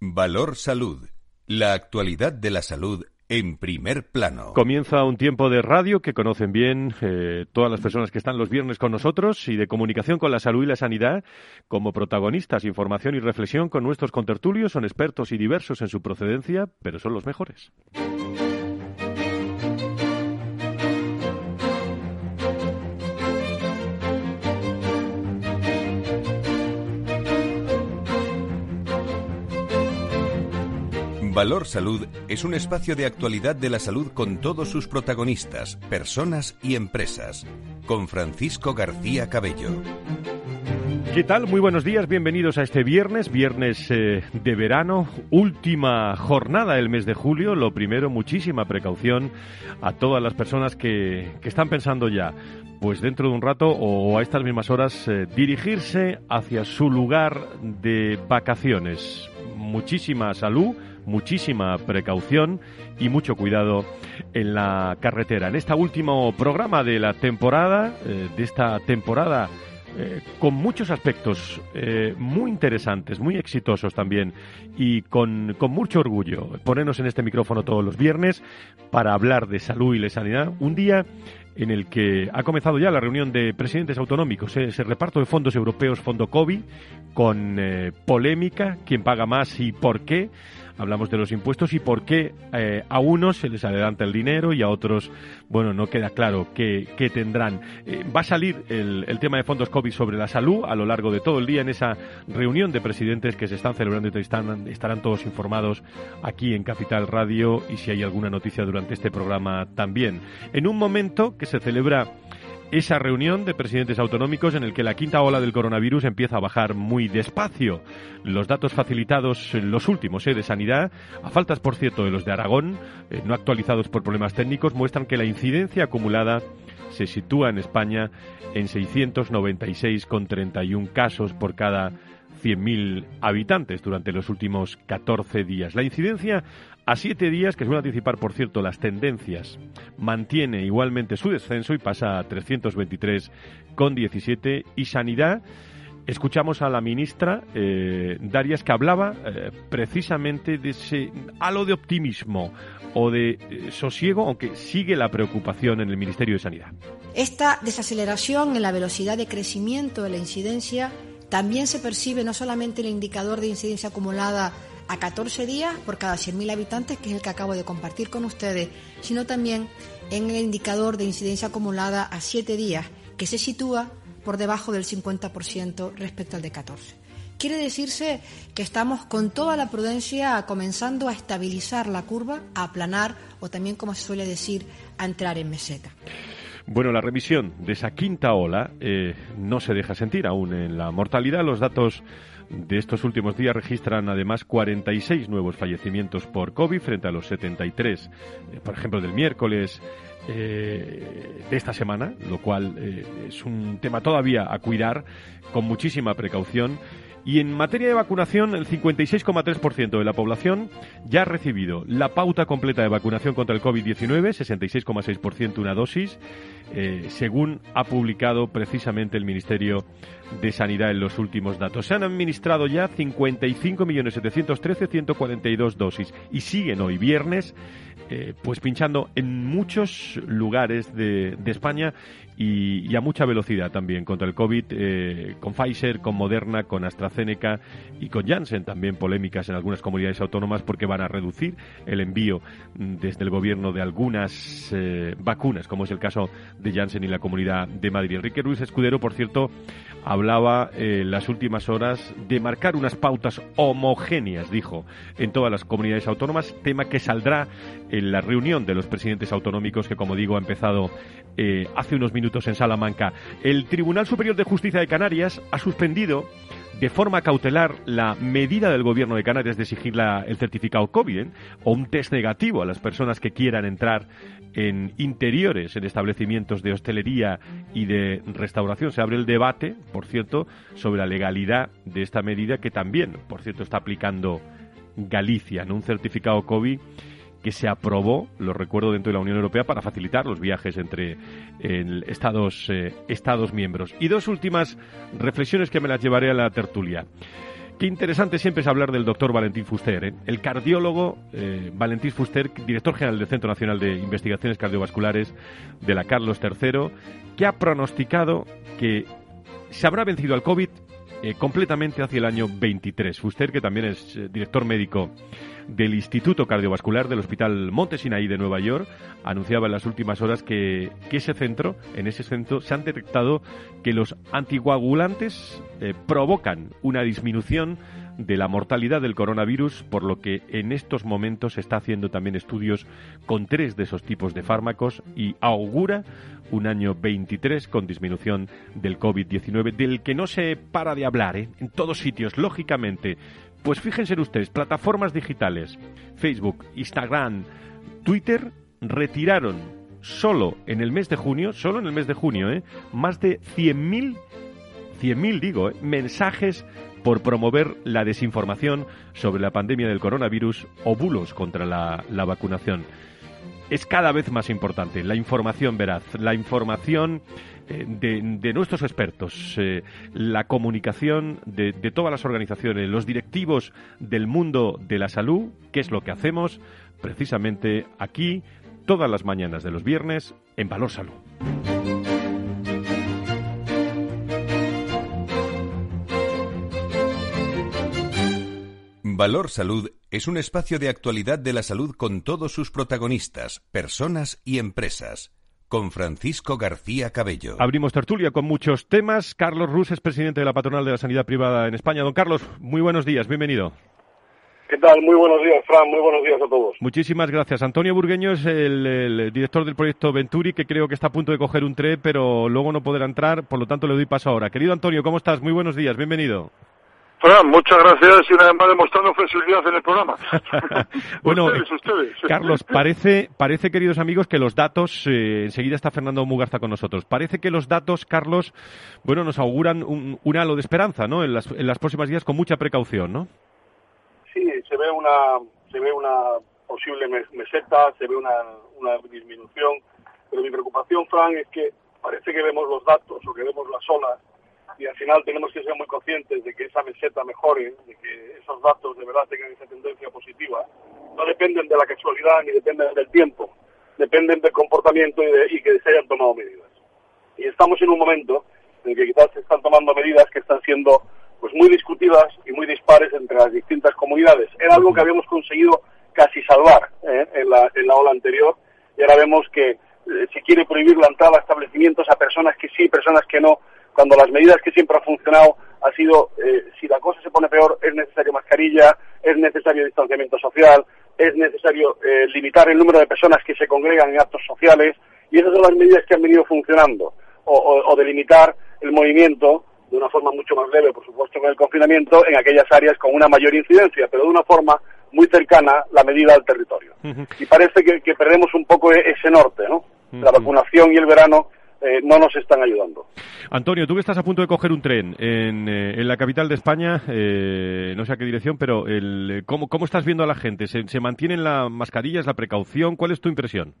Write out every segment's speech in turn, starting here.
Valor Salud. La actualidad de la salud en primer plano. Comienza un tiempo de radio que conocen bien eh, todas las personas que están los viernes con nosotros y de comunicación con la salud y la sanidad como protagonistas, información y reflexión con nuestros contertulios. Son expertos y diversos en su procedencia, pero son los mejores. Valor Salud es un espacio de actualidad de la salud con todos sus protagonistas, personas y empresas. Con Francisco García Cabello. ¿Qué tal? Muy buenos días, bienvenidos a este viernes, viernes eh, de verano, última jornada del mes de julio. Lo primero, muchísima precaución a todas las personas que, que están pensando ya, pues dentro de un rato o a estas mismas horas, eh, dirigirse hacia su lugar de vacaciones. Muchísima salud muchísima precaución y mucho cuidado en la carretera. En este último programa de la temporada, eh, de esta temporada eh, con muchos aspectos eh, muy interesantes, muy exitosos también y con, con, mucho orgullo ponernos en este micrófono todos los viernes para hablar de salud y de sanidad. Un día en el que ha comenzado ya la reunión de presidentes autonómicos, ese reparto de fondos europeos, fondo COVID, con polémica, quién paga más y por qué hablamos de los impuestos y por qué eh, a unos se les adelanta el dinero y a otros, bueno, no queda claro qué, tendrán. Eh, va a salir el, tema de fondos COVID sobre la salud a lo largo de todo el día en esa reunión de presidentes que se están celebrando y están, estarán todos informados aquí en Capital Radio y si hay alguna noticia durante este programa también. En un momento que se celebra esa reunión de presidentes autonómicos en el que la quinta ola del coronavirus empieza a bajar muy despacio. Los datos facilitados, los últimos eh, de sanidad, a faltas por cierto de los de Aragón, eh, no actualizados por problemas técnicos, muestran que la incidencia acumulada se sitúa en España en 696,31 casos por cada 100.000 habitantes durante los últimos 14 días. La incidencia a siete días, que suele anticipar, por cierto, las tendencias, mantiene igualmente su descenso y pasa a 323,17. Y Sanidad, escuchamos a la ministra eh, Darias que hablaba eh, precisamente de ese halo de optimismo o de eh, sosiego, aunque sigue la preocupación en el Ministerio de Sanidad. Esta desaceleración en la velocidad de crecimiento de la incidencia también se percibe no solamente en el indicador de incidencia acumulada a 14 días por cada 100.000 habitantes, que es el que acabo de compartir con ustedes, sino también en el indicador de incidencia acumulada a 7 días, que se sitúa por debajo del 50% respecto al de 14. Quiere decirse que estamos con toda la prudencia comenzando a estabilizar la curva, a aplanar o también, como se suele decir, a entrar en meseta. Bueno, la revisión de esa quinta ola eh, no se deja sentir aún en la mortalidad. Los datos de estos últimos días registran además 46 nuevos fallecimientos por COVID frente a los 73, eh, por ejemplo, del miércoles eh, de esta semana, lo cual eh, es un tema todavía a cuidar con muchísima precaución. Y en materia de vacunación, el 56,3% de la población ya ha recibido la pauta completa de vacunación contra el COVID-19, 66,6% una dosis, eh, según ha publicado precisamente el Ministerio de Sanidad en los últimos datos. Se han administrado ya 55.713.142 dosis y siguen hoy viernes eh, pues pinchando en muchos lugares de, España y, a mucha velocidad también contra el COVID, eh, con Pfizer, con Moderna, con AstraZeneca y con Janssen, también polémicas en algunas comunidades autónomas porque van a reducir el envío desde el gobierno de algunas eh, vacunas, como es el caso de Janssen y la Comunidad de Madrid. Enrique Ruiz Escudero, por cierto, hablaba en las últimas horas de marcar unas pautas homogéneas, dijo, en todas las comunidades autónomas, tema que saldrá en la reunión de los presidentes autonómicos que, como digo, ha empezado eh, hace unos minutos en Salamanca. El Tribunal Superior de Justicia de Canarias ha suspendido de forma cautelar la medida del gobierno de Canarias de exigir el certificado COVID ¿eh? o un test negativo a las personas que quieran entrar en interiores, en establecimientos de hostelería y de restauración. Se abre el debate, por cierto, sobre la legalidad de esta medida que también, por cierto, está aplicando Galicia, en un certificado COVID que se aprobó, lo recuerdo, dentro de la Unión Europea para facilitar los viajes entre estados, eh, estados miembros. Y dos últimas reflexiones que me las llevaré a la tertulia. Qué interesante siempre es hablar del doctor Valentín Fuster, ¿eh? el cardiólogo eh, Valentín Fuster, director general del Centro Nacional de Investigaciones Cardiovasculares de la Carlos III, que ha pronosticado que se habrá vencido al COVID eh, completamente hacia el año 23. Fuster, que también es eh, director médico del Instituto Cardiovascular del Hospital Monte Sinaí de Nueva York anunciaba en las últimas horas que, ese centro, en ese centro, se han detectado que los anticoagulantes eh, provocan una disminución de la mortalidad del coronavirus, por lo que en estos momentos se está haciendo también estudios con tres de esos tipos de fármacos y augura un año 23 con disminución del COVID-19, del que no se para de hablar ¿eh? en todos sitios, lógicamente. Pues fíjense ustedes, plataformas digitales, Facebook, Instagram, Twitter, retiraron solo en el mes de junio, solo en el mes de junio, ¿eh? más de 100.000, 100.000 digo, ¿eh? mensajes por promover la desinformación sobre la pandemia del coronavirus o bulos contra la, la vacunación es cada vez más importante la información veraz, la información eh, de, nuestros expertos, eh, la comunicación de, de, todas las organizaciones, los directivos del mundo de la salud, que es lo que hacemos precisamente aquí todas las mañanas de los viernes en Valor Salud. Valor Salud es un espacio de actualidad de la salud con todos sus protagonistas, personas y empresas. Con Francisco García Cabello. Abrimos tertulia con muchos temas. Carlos Rus es presidente de la Patronal de la Sanidad Privada en España. Don Carlos, muy buenos días, bienvenido. ¿Qué tal? Muy buenos días, Fran. Muy buenos días a todos. Muchísimas gracias. Antonio Burgueño es el, director del proyecto Venturi, que creo que está a punto de coger un tren, pero luego no podrá entrar, por lo tanto le doy paso ahora. Querido Antonio, ¿cómo estás? Muy buenos días, bienvenido. Fran, muchas gracias y una vez más demostrando flexibilidad en el programa. bueno, Carlos, parece, parece, queridos amigos, que los datos, eh, enseguida está Fernando Mugarza con nosotros, parece que los datos, Carlos, bueno, nos auguran un, halo de esperanza, ¿no? En las, en las próximas días con mucha precaución, ¿no? Sí, se ve una, se ve una posible meseta, se ve una, una disminución, pero mi preocupación, Fran, es que parece que vemos los datos o que vemos las olas y al final tenemos que ser muy conscientes de que esa meseta mejore, de que esos datos de verdad tengan esa tendencia positiva. No dependen de la casualidad ni dependen del tiempo, dependen del comportamiento y, de, que se hayan tomado medidas. Y estamos en un momento en que quizás se están tomando medidas que están siendo pues muy discutidas y muy dispares entre las distintas comunidades. Era algo que habíamos conseguido casi salvar ¿eh? en, la, en la ola anterior y ahora vemos que eh, se quiere prohibir la entrada a establecimientos a personas que sí, personas que no, cuando las medidas que siempre han funcionado ha sido, eh, si la cosa se pone peor, es necesario mascarilla, es necesario distanciamiento social, es necesario eh, limitar el número de personas que se congregan en actos sociales, y esas son las medidas que han venido funcionando, o, o, delimitar el movimiento de una forma mucho más leve, por supuesto, con el confinamiento, en aquellas áreas con una mayor incidencia, pero de una forma muy cercana la medida al territorio. Y parece que, que, perdemos un poco e-, ese norte, ¿no? La vacunación y el verano eh, no nos están ayudando. Antonio, tú que estás a punto de coger un tren en, eh, la capital de España, eh, no sé a qué dirección, pero el, ¿cómo, ¿cómo están viendo a la gente? ¿Se, ¿Se mantienen las mascarillas, la precaución? ¿Cuál es tu impresión?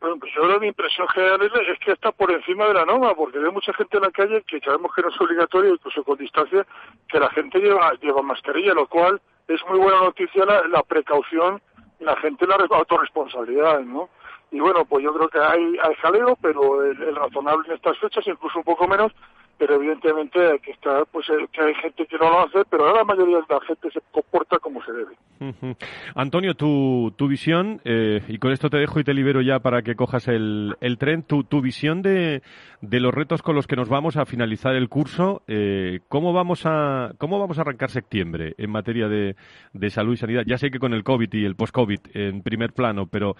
Bueno, pues ahora mi impresión general es que está por encima de la norma, porque hay mucha gente en la calle que sabemos que no es obligatorio, incluso con distancia, que la gente lleva, lleva mascarilla, lo cual es muy buena noticia la, la precaución, la gente la autorresponsabilidad, ¿no? Y bueno, pues yo creo que hay, hay jaleo, pero el, razonable en estas fechas, incluso un poco menos, pero evidentemente hay que estar, pues eh, que hay gente que no lo hace, pero la mayoría de la gente se comporta como se debe. Antonio, tu, tu visión, eh, y con esto te dejo y te libero ya para que cojas el, el tren, tu, tu visión de, de los retos con los que nos vamos a finalizar el curso, eh, ¿cómo, vamos a, ¿cómo vamos a arrancar septiembre en materia de, de salud y sanidad? Ya sé que con el COVID y el post-COVID en primer plano, pero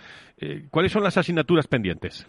¿cuáles son las asignaturas pendientes?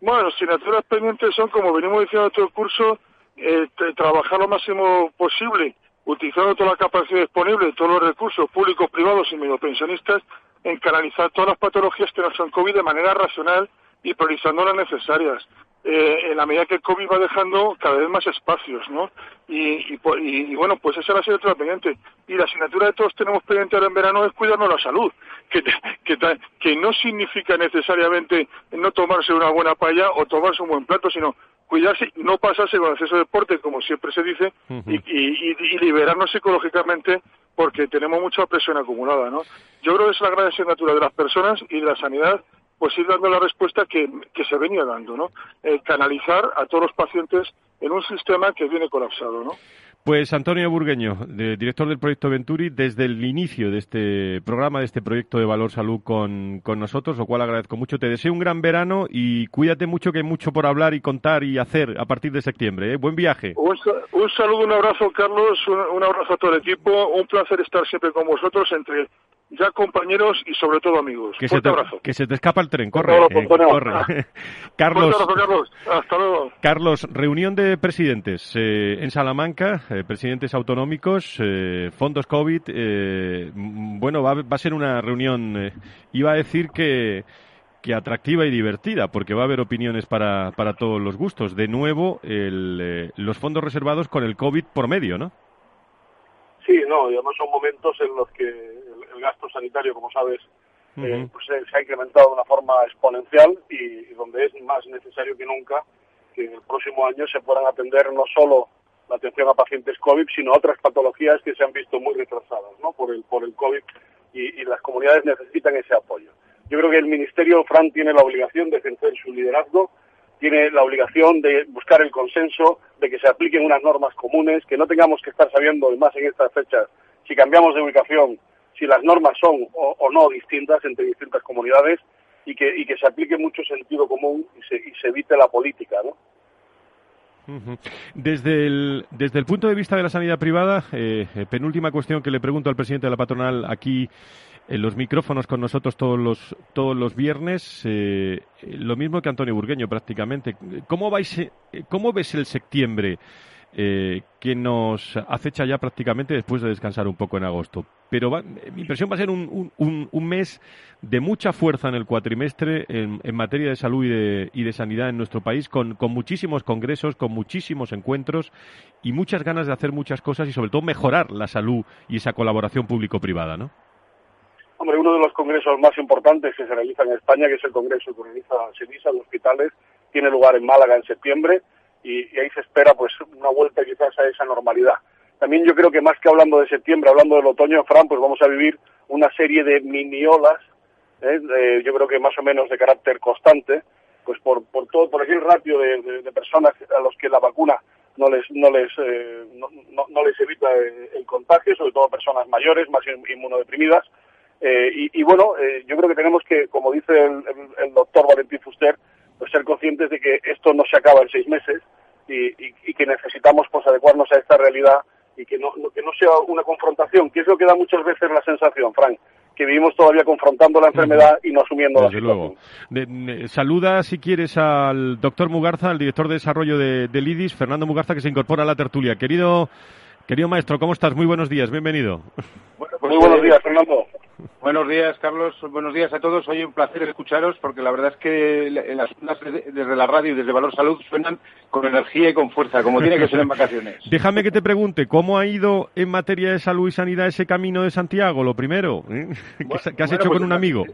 Bueno, las asignaturas pendientes son, como venimos diciendo en todo el curso, eh, trabajar lo máximo posible, utilizando toda la capacidad disponible, todos los recursos públicos, privados y medio pensionistas, en canalizar todas las patologías que no son COVID de manera racional y priorizando las necesarias. Eh, en la medida que el COVID va dejando cada vez más espacios, ¿no? Y, y, bueno, pues esa es la asignatura pendiente. Y la asignatura de todos tenemos pendiente ahora en verano es cuidarnos la salud, que, que, que no significa necesariamente no tomarse una buena paella o tomarse un buen plato, sino cuidarse, no pasarse con exceso de deporte, como siempre se dice, y, liberarnos psicológicamente porque tenemos mucha presión acumulada, ¿no? Yo creo que es la gran asignatura de las personas y de la sanidad, pues ir dando la respuesta que, se venía dando, ¿no? Eh, canalizar a todos los pacientes en un sistema que viene colapsado, ¿no? Pues Antonio Burgueño, director del proyecto Venturi, desde el inicio de este programa, de este proyecto de Valor Salud con, nosotros, lo cual agradezco mucho. Te deseo un gran verano y cuídate mucho, que hay mucho por hablar y contar y hacer a partir de septiembre. ¿eh? Buen viaje. Un, saludo, un abrazo, Carlos, un, abrazo a todo el equipo. Un placer estar siempre con vosotros entre ya compañeros y sobre todo amigos. Que, se te, abrazo. que se te escapa el tren, corre. Eh, corre. Carlos, Carlos, hasta luego. Carlos, reunión de presidentes eh, en Salamanca, eh, presidentes autonómicos, fondos COVID. bueno, va, va, a ser una reunión, iba a decir que, que atractiva y divertida, porque va a haber opiniones para, para todos los gustos. De nuevo, el, los fondos reservados con el COVID por medio, ¿no? Sí, no, y además son momentos en los que gasto sanitario, como sabes, eh, pues se, ha incrementado de una forma exponencial y, donde es más necesario que nunca que en el próximo año se puedan atender no solo la atención a pacientes COVID, sino otras patologías que se han visto muy retrasadas ¿no? por, el, por el COVID y, y las comunidades necesitan ese apoyo. Yo creo que el Ministerio, Fran, tiene la obligación de ejercer su liderazgo tiene la obligación de buscar el consenso, de que se apliquen unas normas comunes, que no tengamos que estar sabiendo, más en estas fechas, si cambiamos de ubicación, si las normas son o, no distintas entre distintas comunidades y que, y que se aplique mucho sentido común y se, y se evite la política, ¿no? Desde el, desde el punto de vista de la sanidad privada, eh, eh, penúltima cuestión que le pregunto al presidente de la patronal aquí en los micrófonos con nosotros todos los, todos los viernes, eh, lo mismo que Antonio Burgueño prácticamente. ¿Cómo, vais, cómo ves el septiembre? Eh, que nos acecha ya prácticamente después de descansar un poco en agosto. Pero mi impresión va a ser un, un, mes de mucha fuerza en el cuatrimestre en, materia de salud y de, y de, sanidad en nuestro país, con, con muchísimos congresos, con muchísimos encuentros y muchas ganas de hacer muchas cosas y sobre todo mejorar la salud y esa colaboración público-privada, ¿no? Hombre, uno de los congresos más importantes que se realiza en España, que es el congreso que organiza SENISA de hospitales, tiene lugar en Málaga en septiembre y, ahí se espera pues una vuelta quizás a esa normalidad. También yo creo que más que hablando de septiembre, hablando del otoño, Fran, pues vamos a vivir una serie de mini olas, ¿eh? yo creo que más o menos de carácter constante, pues por, por todo, por aquel ratio de, personas a los que la vacuna no les no les eh, no, les evita el, contagio, sobre todo personas mayores, más inmunodeprimidas. Eh, y, bueno, yo creo que tenemos que, como dice el doctor Valentín Fuster, pues ser conscientes de que esto no se acaba en seis meses y, que necesitamos pues adecuarnos a esta realidad y que no, que no sea una confrontación, que es lo que da muchas veces la sensación, Frank, que vivimos todavía confrontando la enfermedad y no asumiendo la situación. Luego. saluda, si quieres, al doctor Mugarza, al director de desarrollo de, del IDIS, Fernando Mugarza, que se incorpora a la tertulia. Querido, querido maestro, ¿cómo estás? Muy buenos días, bienvenido. Muy buenos días, Fernando. Buenos días, Carlos. Buenos días a todos. Hoy un placer escucharos porque la verdad es que las ondas desde la radio y desde Valor Salud suenan con energía y con fuerza, como tiene que ser en vacaciones. Déjame que te pregunte, ¿cómo ha ido en materia de salud y sanidad ese camino de Santiago? Lo primero, ¿eh? ¿qué, has hecho con pues un amigo?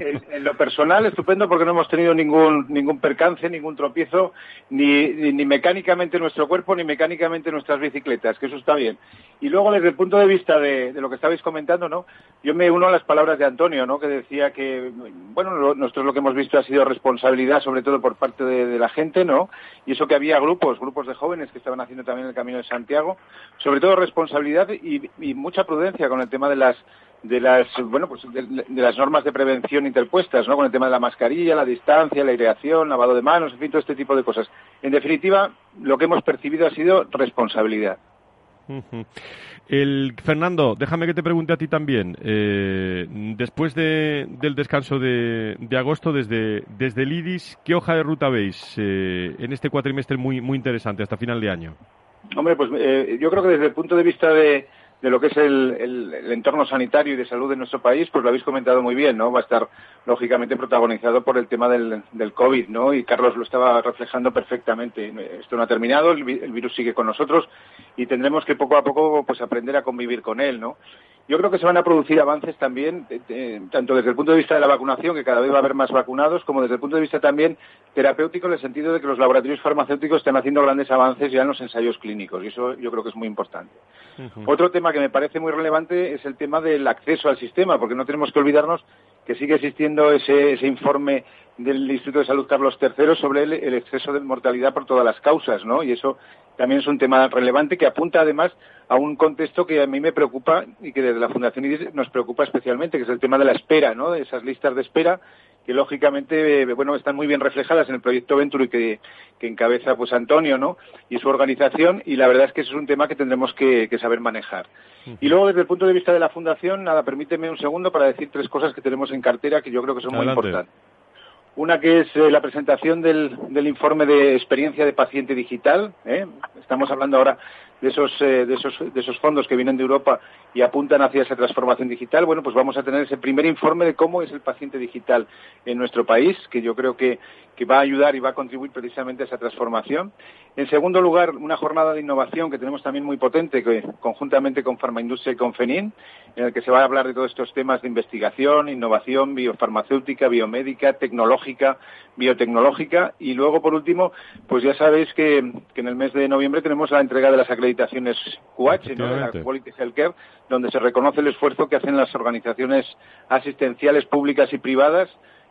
En, lo personal, estupendo porque no hemos tenido ningún, ningún percance, ningún tropiezo, ni, ni mecánicamente nuestro cuerpo, ni mecánicamente nuestras bicicletas, que eso está bien. Y luego, desde el punto de vista de, de lo que estabais comentando, ¿no? Yo me uno a las palabras de Antonio, ¿no? Que decía que, bueno, nosotros lo que hemos visto ha sido responsabilidad, sobre todo por parte de, la gente, ¿no? Y eso que había grupos, grupos de jóvenes que estaban haciendo también el Camino de Santiago, sobre todo responsabilidad y, mucha prudencia con el tema de las de las bueno pues de, las normas de prevención interpuestas no con el tema de la mascarilla la distancia la aireación lavado de manos en fin todo este tipo de cosas. En definitiva lo que hemos percibido ha sido responsabilidad el, Fernando, déjame que te pregunte a ti también. Eh, después del descanso de, agosto, desde, desde el IDIS, ¿qué hoja de ruta veis eh, en este cuatrimestre muy, muy interesante hasta final de año? Hombre, pues eh, yo creo que desde el punto de vista de, de lo que es el, el, entorno sanitario y de salud de nuestro país, pues lo habéis comentado muy bien, ¿no? Va a estar lógicamente protagonizado por el tema del, del COVID, ¿no? Y Carlos lo estaba reflejando perfectamente. Esto no ha terminado, el, virus sigue con nosotros y tendremos que poco a poco pues aprender a convivir con él, ¿no? Yo creo que se van a producir avances también, tanto desde el punto de vista de la vacunación, que cada vez va a haber más vacunados, como desde el punto de vista también terapéutico, en el sentido de que los laboratorios farmacéuticos están haciendo grandes avances ya en los ensayos clínicos, y eso yo creo que es muy importante. Otro tema que me parece muy relevante es el tema del acceso al sistema, porque no tenemos que olvidarnos que sigue existiendo ese, ese informe del Instituto de Salud Carlos III sobre el, el, exceso de mortalidad por todas las causas, ¿no? Y eso también es un tema relevante que apunta además a un contexto que a mí me preocupa y que desde la Fundación IDIS nos preocupa especialmente, que es el tema de la espera, ¿no? De esas listas de espera que lógicamente bueno están muy bien reflejadas en el proyecto Venturi que, que encabeza pues Antonio no y su organización y la verdad es que eso es un tema que tendremos que, que saber manejar y luego desde el punto de vista de la fundación nada permíteme un segundo para decir tres cosas que tenemos en cartera que yo creo que son Adelante. muy importantes una que es eh, la presentación del, del, informe de experiencia de paciente digital. ¿eh? Estamos hablando ahora de esos, eh, de, esos, fondos que vienen de Europa y apuntan hacia esa transformación digital. Bueno, pues vamos a tener ese primer informe de cómo es el paciente digital en nuestro país, que yo creo que, va a ayudar y va a contribuir precisamente a esa transformación. En segundo lugar, una jornada de innovación que tenemos también muy potente, conjuntamente con Farmaindustria y con FENIN, en el que se va a hablar de todos estos temas de investigación, innovación biofarmacéutica, biomédica, tecnológica, biotecnológica. Y luego, por último, pues ya sabéis que, que en el mes de noviembre tenemos la entrega de las acreditaciones QH, ¿no? de la Quality Healthcare, donde se reconoce el esfuerzo que hacen las organizaciones asistenciales públicas y privadas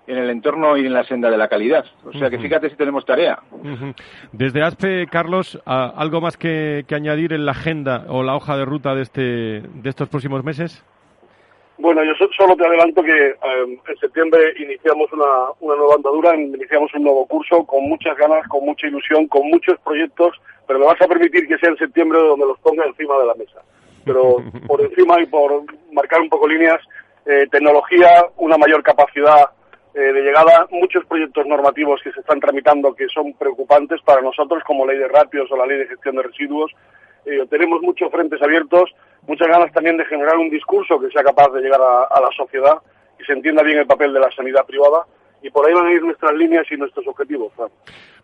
en el entorno y en la senda de la calidad. O sea que fíjate si tenemos tarea. Desde ASPE, Carlos, ¿algo más que, que, añadir en la agenda o la hoja de ruta de, este, de estos próximos meses? Bueno, yo solo te adelanto que eh, en septiembre iniciamos una, una nueva andadura, iniciamos un nuevo curso con muchas ganas, con mucha ilusión, con muchos proyectos, pero me vas a permitir que sea en septiembre donde los ponga encima de la mesa. Pero por encima y por marcar un poco líneas, eh, tecnología, una mayor capacidad eh, de llegada, muchos proyectos normativos que se están tramitando que son preocupantes para nosotros, como ley de ratios o la ley de gestión de residuos. Eh, tenemos muchos frentes abiertos, muchas ganas también de generar un discurso que sea capaz de llegar a, a la sociedad y se entienda bien el papel de la sanidad privada y por ahí van a ir nuestras líneas y nuestros objetivos.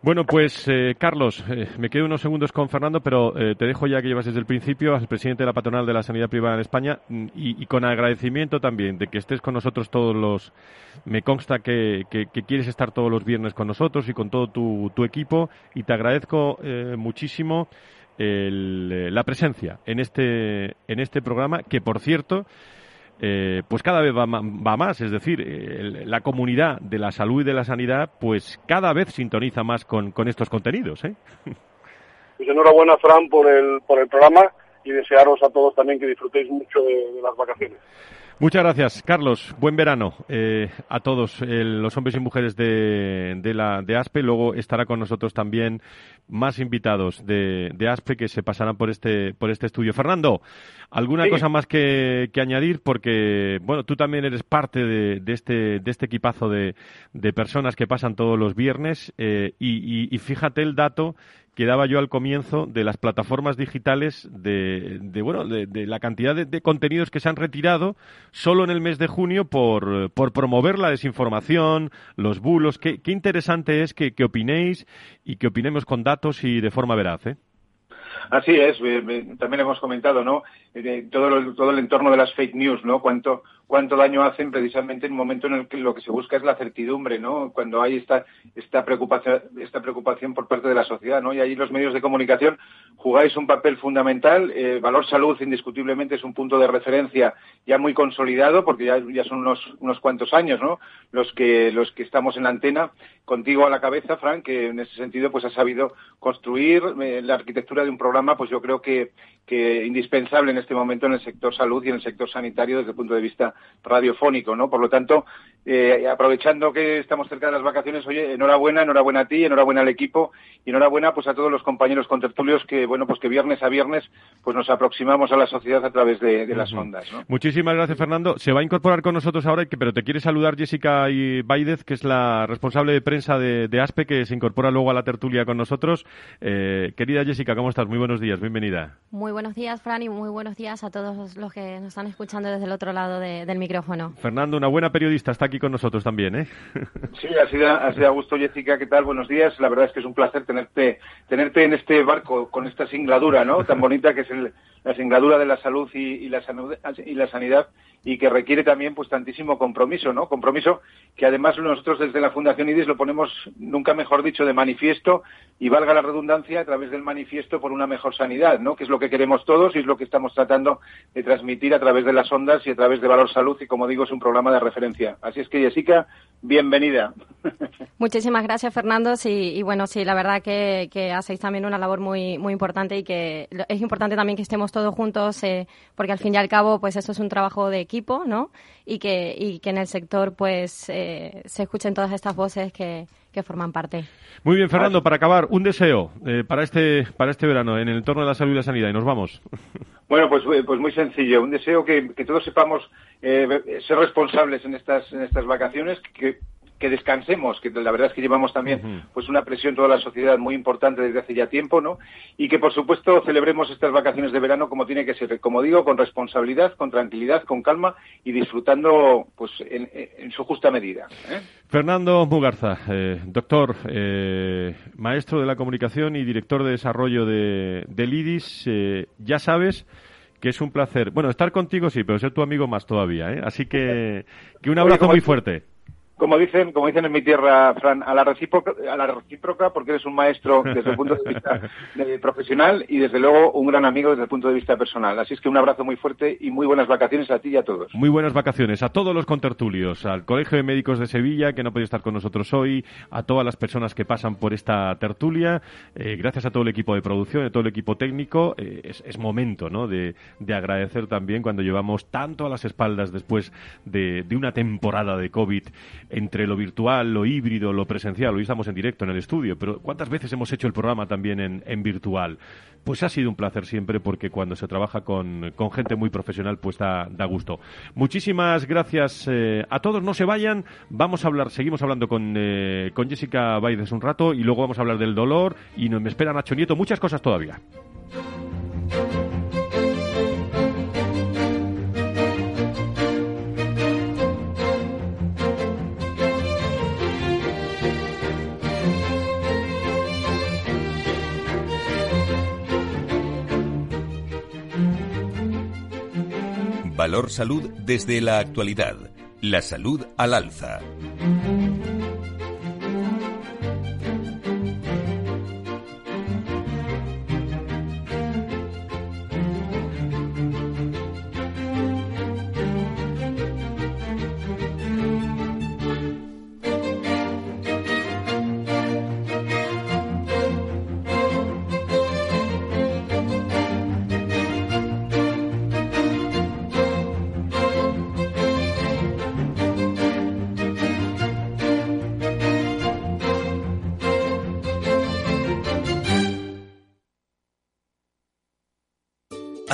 Bueno, pues eh, Carlos, eh, me quedo unos segundos con Fernando, pero eh, te dejo ya que llevas desde el principio al presidente de la patronal de la sanidad privada en España y, y con agradecimiento también de que estés con nosotros todos los. Me consta que, que, quieres estar todos los viernes con nosotros y con todo tu, tu equipo y te agradezco muchísimo. El, la presencia en este en este programa que por cierto eh, pues cada vez va, va, más, es decir, la comunidad de la salud y de la sanidad, pues cada vez sintoniza más con, con estos contenidos. ¿eh? Pues enhorabuena, Fran, por el, por el programa y desearos a todos también que disfrutéis mucho de las vacaciones. Muchas gracias, Carlos. Buen verano eh, a todos eh, los hombres y mujeres de, de, la, de ASPE. Luego estará con nosotros también más invitados de, de ASPE que se pasarán por este, por este estudio. Fernando, ¿alguna sí. cosa más que, que, añadir? Porque, bueno, tú también eres parte de, de este, de este equipazo de, de, personas que pasan todos los viernes eh, y, y, y fíjate el dato que daba yo al comienzo de las plataformas digitales de, de bueno de, de, la cantidad de, contenidos que se han retirado solo en el mes de junio por, por promover la desinformación, los bulos. Qué, qué interesante es que, que, opinéis y que opinemos con datos y de forma veraz. ¿eh? Así es, también hemos comentado, ¿no? Todo, lo, todo el entorno de las fake news, ¿no? Cuánto, cuánto daño hacen precisamente en un momento en el que lo que se busca es la certidumbre, ¿no? Cuando hay esta, esta, preocupación, esta preocupación por parte de la sociedad, ¿no? Y ahí los medios de comunicación jugáis un papel fundamental. Eh, Valor Salud, indiscutiblemente, es un punto de referencia ya muy consolidado, porque ya, son unos, unos cuantos años, ¿no? Los que, los que estamos en la antena, contigo a la cabeza, Frank, que en ese sentido, pues ha sabido construir eh, la arquitectura de un programa, pues yo creo que, que indispensable en este momento en el sector salud y en el sector sanitario desde el punto de vista radiofónico, ¿no? Por lo tanto, eh, aprovechando que estamos cerca de las vacaciones, oye, enhorabuena, enhorabuena a ti, enhorabuena al equipo y enhorabuena pues a todos los compañeros contertulios que, bueno, pues que viernes a viernes pues nos aproximamos a la sociedad a través de, de las ondas, ¿no? Muchísimas gracias, Fernando. Se va a incorporar con nosotros ahora, pero te quiere saludar Jessica y Baidez, que es la responsable de prensa de, de, ASPE, que se incorpora luego a la tertulia con nosotros. Eh, querida Jessica, ¿cómo estás? Muy buenos días, bienvenida. Muy buenos días, Fran, y muy buenos días a todos los que nos están escuchando desde el otro lado de, del micrófono. Fernando, una buena periodista, está aquí con nosotros también, ¿eh? Sí, ha sido, ha sido a gusto, Jessica. ¿Qué tal? Buenos días. La verdad es que es un placer tenerte, tenerte en este barco con esta singladura, ¿no? Tan bonita que es la singladura de la salud y, y, la, y la sanidad y que requiere también pues tantísimo compromiso, ¿no? Compromiso que además nosotros desde la Fundación IDIS lo ponemos, nunca mejor dicho, de manifiesto y valga la redundancia a través del manifiesto por una mejor sanidad, ¿no? Que es lo que queremos todos y es lo que estamos tratando de transmitir a través de las ondas y a través de Valor Salud y como digo es un programa de referencia. Así es que Jessica, bienvenida. Muchísimas gracias Fernando sí, y bueno sí la verdad que, hacéis también una labor muy muy importante y que es importante también que estemos todos juntos eh, porque al fin y al cabo pues eso es un trabajo de equipo ¿no? Y que, y que en el sector pues eh, se escuchen todas estas voces que, que forman parte. Muy bien, Fernando, para acabar, un deseo eh, para este para este verano en el entorno de la salud y la sanidad y nos vamos. Bueno, pues, eh, pues muy sencillo, un deseo que, que todos sepamos ser responsables en estas en estas vacaciones, que que descansemos, que la verdad es que llevamos también pues una presión toda la sociedad muy importante desde hace ya tiempo, ¿no? Y que por supuesto celebremos estas vacaciones de verano como tiene que ser, como digo, con responsabilidad, con tranquilidad, con calma y disfrutando pues en, su justa medida. ¿eh? Fernando Mugarza, eh, doctor, eh, maestro de la comunicación y director de desarrollo de, del IDIS, ya sabes que es un placer. Bueno, estar contigo sí, pero ser tu amigo más todavía, ¿eh? Así que, que un abrazo muy fuerte como dicen, como dicen en mi tierra, Fran, a la recíproca, a la recíproca porque eres un maestro desde el punto de vista profesional y desde luego un gran amigo desde el punto de vista personal. Así es que un abrazo muy fuerte y muy buenas vacaciones a ti y a todos. Muy buenas vacaciones a todos los contertulios, al Colegio de Médicos de Sevilla que no puede estar con nosotros hoy, a todas las personas que pasan por esta tertulia, eh, gracias a todo el equipo de producción, a todo el equipo técnico. Eh, es, momento, ¿no? De, agradecer también cuando llevamos tanto a las espaldas después de, de una temporada de COVID entre lo virtual, lo híbrido, lo presencial. Hoy estamos en directo en el estudio, pero ¿cuántas veces hemos hecho el programa también en, virtual? Pues ha sido un placer siempre porque cuando se trabaja con, gente muy profesional, pues da, gusto. Muchísimas gracias eh, a todos. No se vayan. Vamos a hablar, seguimos hablando con, eh, con Jessica Baides un rato y luego vamos a hablar del dolor y nos me espera Nacho Nieto. Muchas cosas todavía. Valor Salud desde la actualidad. La salud al alza.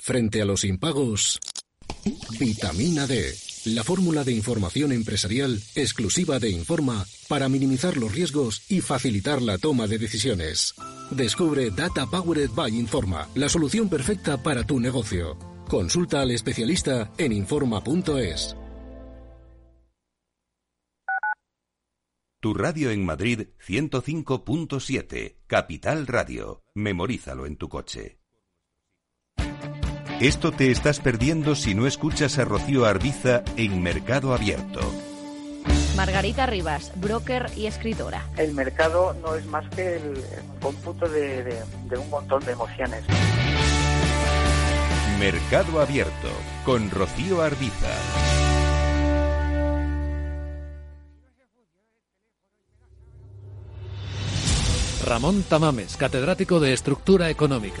Frente a los impagos, vitamina D, la fórmula de información empresarial exclusiva de Informa para minimizar los riesgos y facilitar la toma de decisiones. Descubre Data Powered by Informa, la solución perfecta para tu negocio. Consulta al especialista en Informa.es. Tu radio en Madrid 105.7, Capital Radio. Memorízalo en tu coche. Esto te estás perdiendo si no escuchas a Rocío Arbiza en Mercado Abierto. Margarita Rivas, broker y escritora. El mercado no es más que el cómputo de, un montón de emociones. Mercado Abierto con Rocío Arbiza. Ramón Tamames, catedrático de Estructura Económica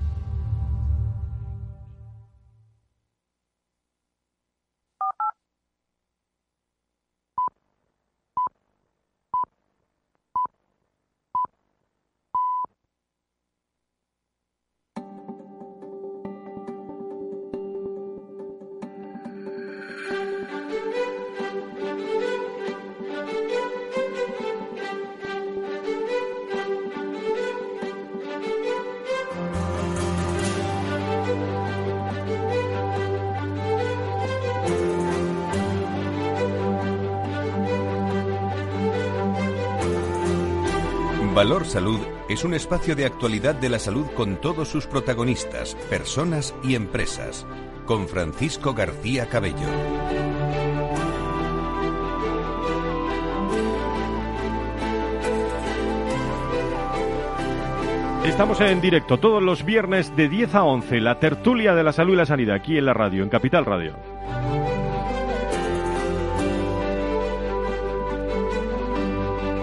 Valor Salud es un espacio de actualidad de la salud con todos sus protagonistas, personas y empresas, con Francisco García Cabello. Estamos en directo todos los viernes de 10 a 11, la tertulia de la salud y la sanidad, aquí en la radio, en Capital Radio.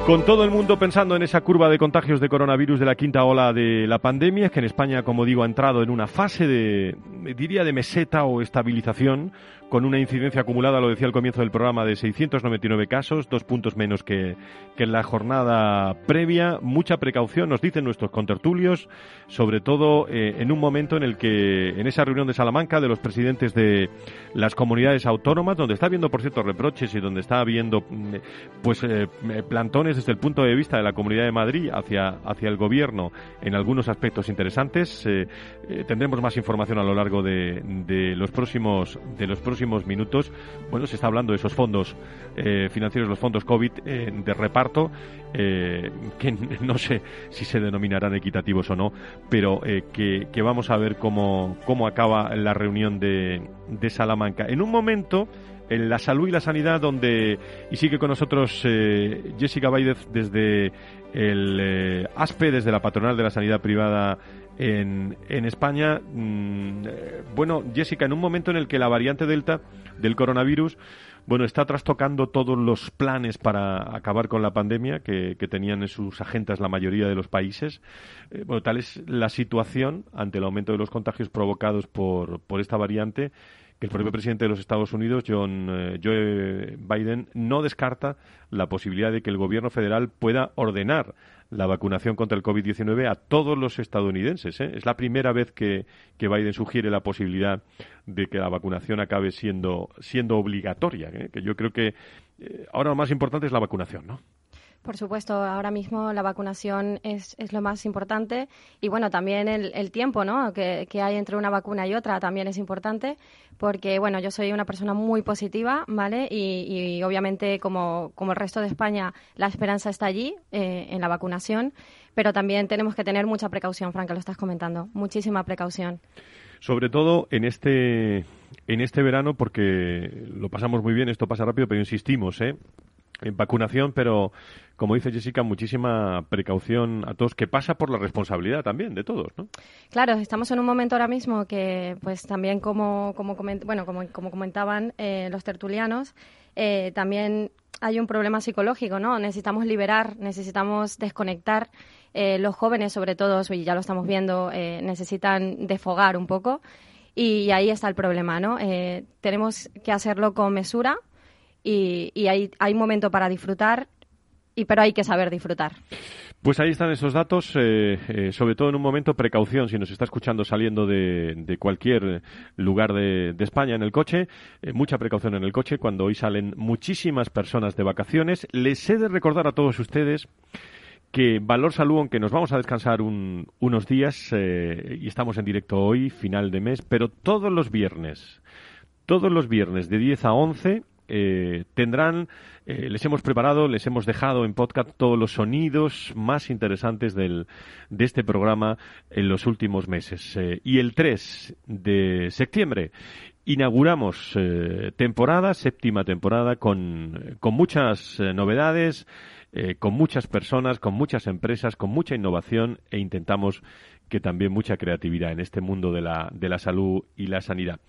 Con todo el mundo pensando en esa curva de contagios de coronavirus de la quinta ola de la pandemia, que en España, como digo, ha entrado en una fase de, diría, de meseta o estabilización, con una incidencia acumulada, lo decía al comienzo del programa, de 699 casos, dos puntos menos que, en la jornada previa. Mucha precaución, nos dicen nuestros contertulios, sobre todo eh, en un momento en el que, en esa reunión de Salamanca de los presidentes de las comunidades autónomas, donde está habiendo, por cierto, reproches y donde está habiendo mm, pues eh, plantones desde el punto de vista de la Comunidad de Madrid hacia, hacia el Gobierno en algunos aspectos interesantes. Eh, tendremos más información a lo largo de, de los próximos de los próximos minutos. Bueno, se está hablando de esos fondos eh, financieros, los fondos COVID eh, de reparto, eh, que no sé si se denominarán equitativos o no, pero que, vamos a ver cómo, cómo acaba la reunión de, de Salamanca. En un momento en la salud y la sanidad, donde y sigue con nosotros Jessica Baidez desde el ASPE, desde la patronal de la sanidad privada en, España. Mm, eh, bueno, Jessica, en un momento en el que la variante Delta del coronavirus bueno, está trastocando todos los planes para acabar con la pandemia que, tenían en sus agendas la mayoría de los países. Eh, bueno, tal es la situación ante el aumento de los contagios provocados por, por esta variante que el propio presidente de los Estados Unidos, John eh, Joe Biden, no descarta la posibilidad de que el gobierno federal pueda ordenar la vacunación contra el COVID-19 a todos los estadounidenses. ¿eh? Es la primera vez que, Biden sugiere la posibilidad de que la vacunación acabe siendo, siendo obligatoria. ¿eh? Que yo creo que ahora lo más importante es la vacunación, ¿no? Por supuesto, ahora mismo la vacunación es, es lo más importante y bueno, también el, tiempo ¿no? que, hay entre una vacuna y otra también es importante porque bueno, yo soy una persona muy positiva, ¿vale? Y, obviamente como, como, el resto de España la esperanza está allí eh, en la vacunación, pero también tenemos que tener mucha precaución, Frank, lo estás comentando, muchísima precaución. Sobre todo en este en este verano porque lo pasamos muy bien, esto pasa rápido, pero insistimos, ¿eh? Vacunación, pero como dice Jessica, muchísima precaución a todos, que pasa por la responsabilidad también de todos, ¿no? Claro, estamos en un momento ahora mismo que, pues también como, como, bueno, como, como comentaban eh, los tertulianos, eh, también hay un problema psicológico, ¿no? Necesitamos liberar, necesitamos desconectar. Eh, los jóvenes, sobre todo, y ya lo estamos viendo, necesitan desfogar un poco. Y ahí está el problema, ¿no? tenemos que hacerlo con mesura, y, hay, hay momento para disfrutar, y, pero hay que saber disfrutar. Pues ahí están esos datos, eh, eh, sobre todo en un momento precaución, si nos está escuchando saliendo de, cualquier lugar de, España en el coche, eh, mucha precaución en el coche cuando hoy salen muchísimas personas de vacaciones. Les he de recordar a todos ustedes que Valor Salud, aunque nos vamos a descansar unos días y estamos en directo hoy, final de mes, pero todos los viernes, todos los viernes de 10 a 11 eh, tendrán, eh, les hemos preparado, les hemos dejado en podcast todos los sonidos más interesantes del, de este programa en los últimos meses. Eh, y el 3 de septiembre inauguramos temporada, séptima temporada, con, con muchas novedades, con muchas personas, con muchas empresas, con mucha innovación e intentamos que también mucha creatividad en este mundo de la, de la salud y la sanidad.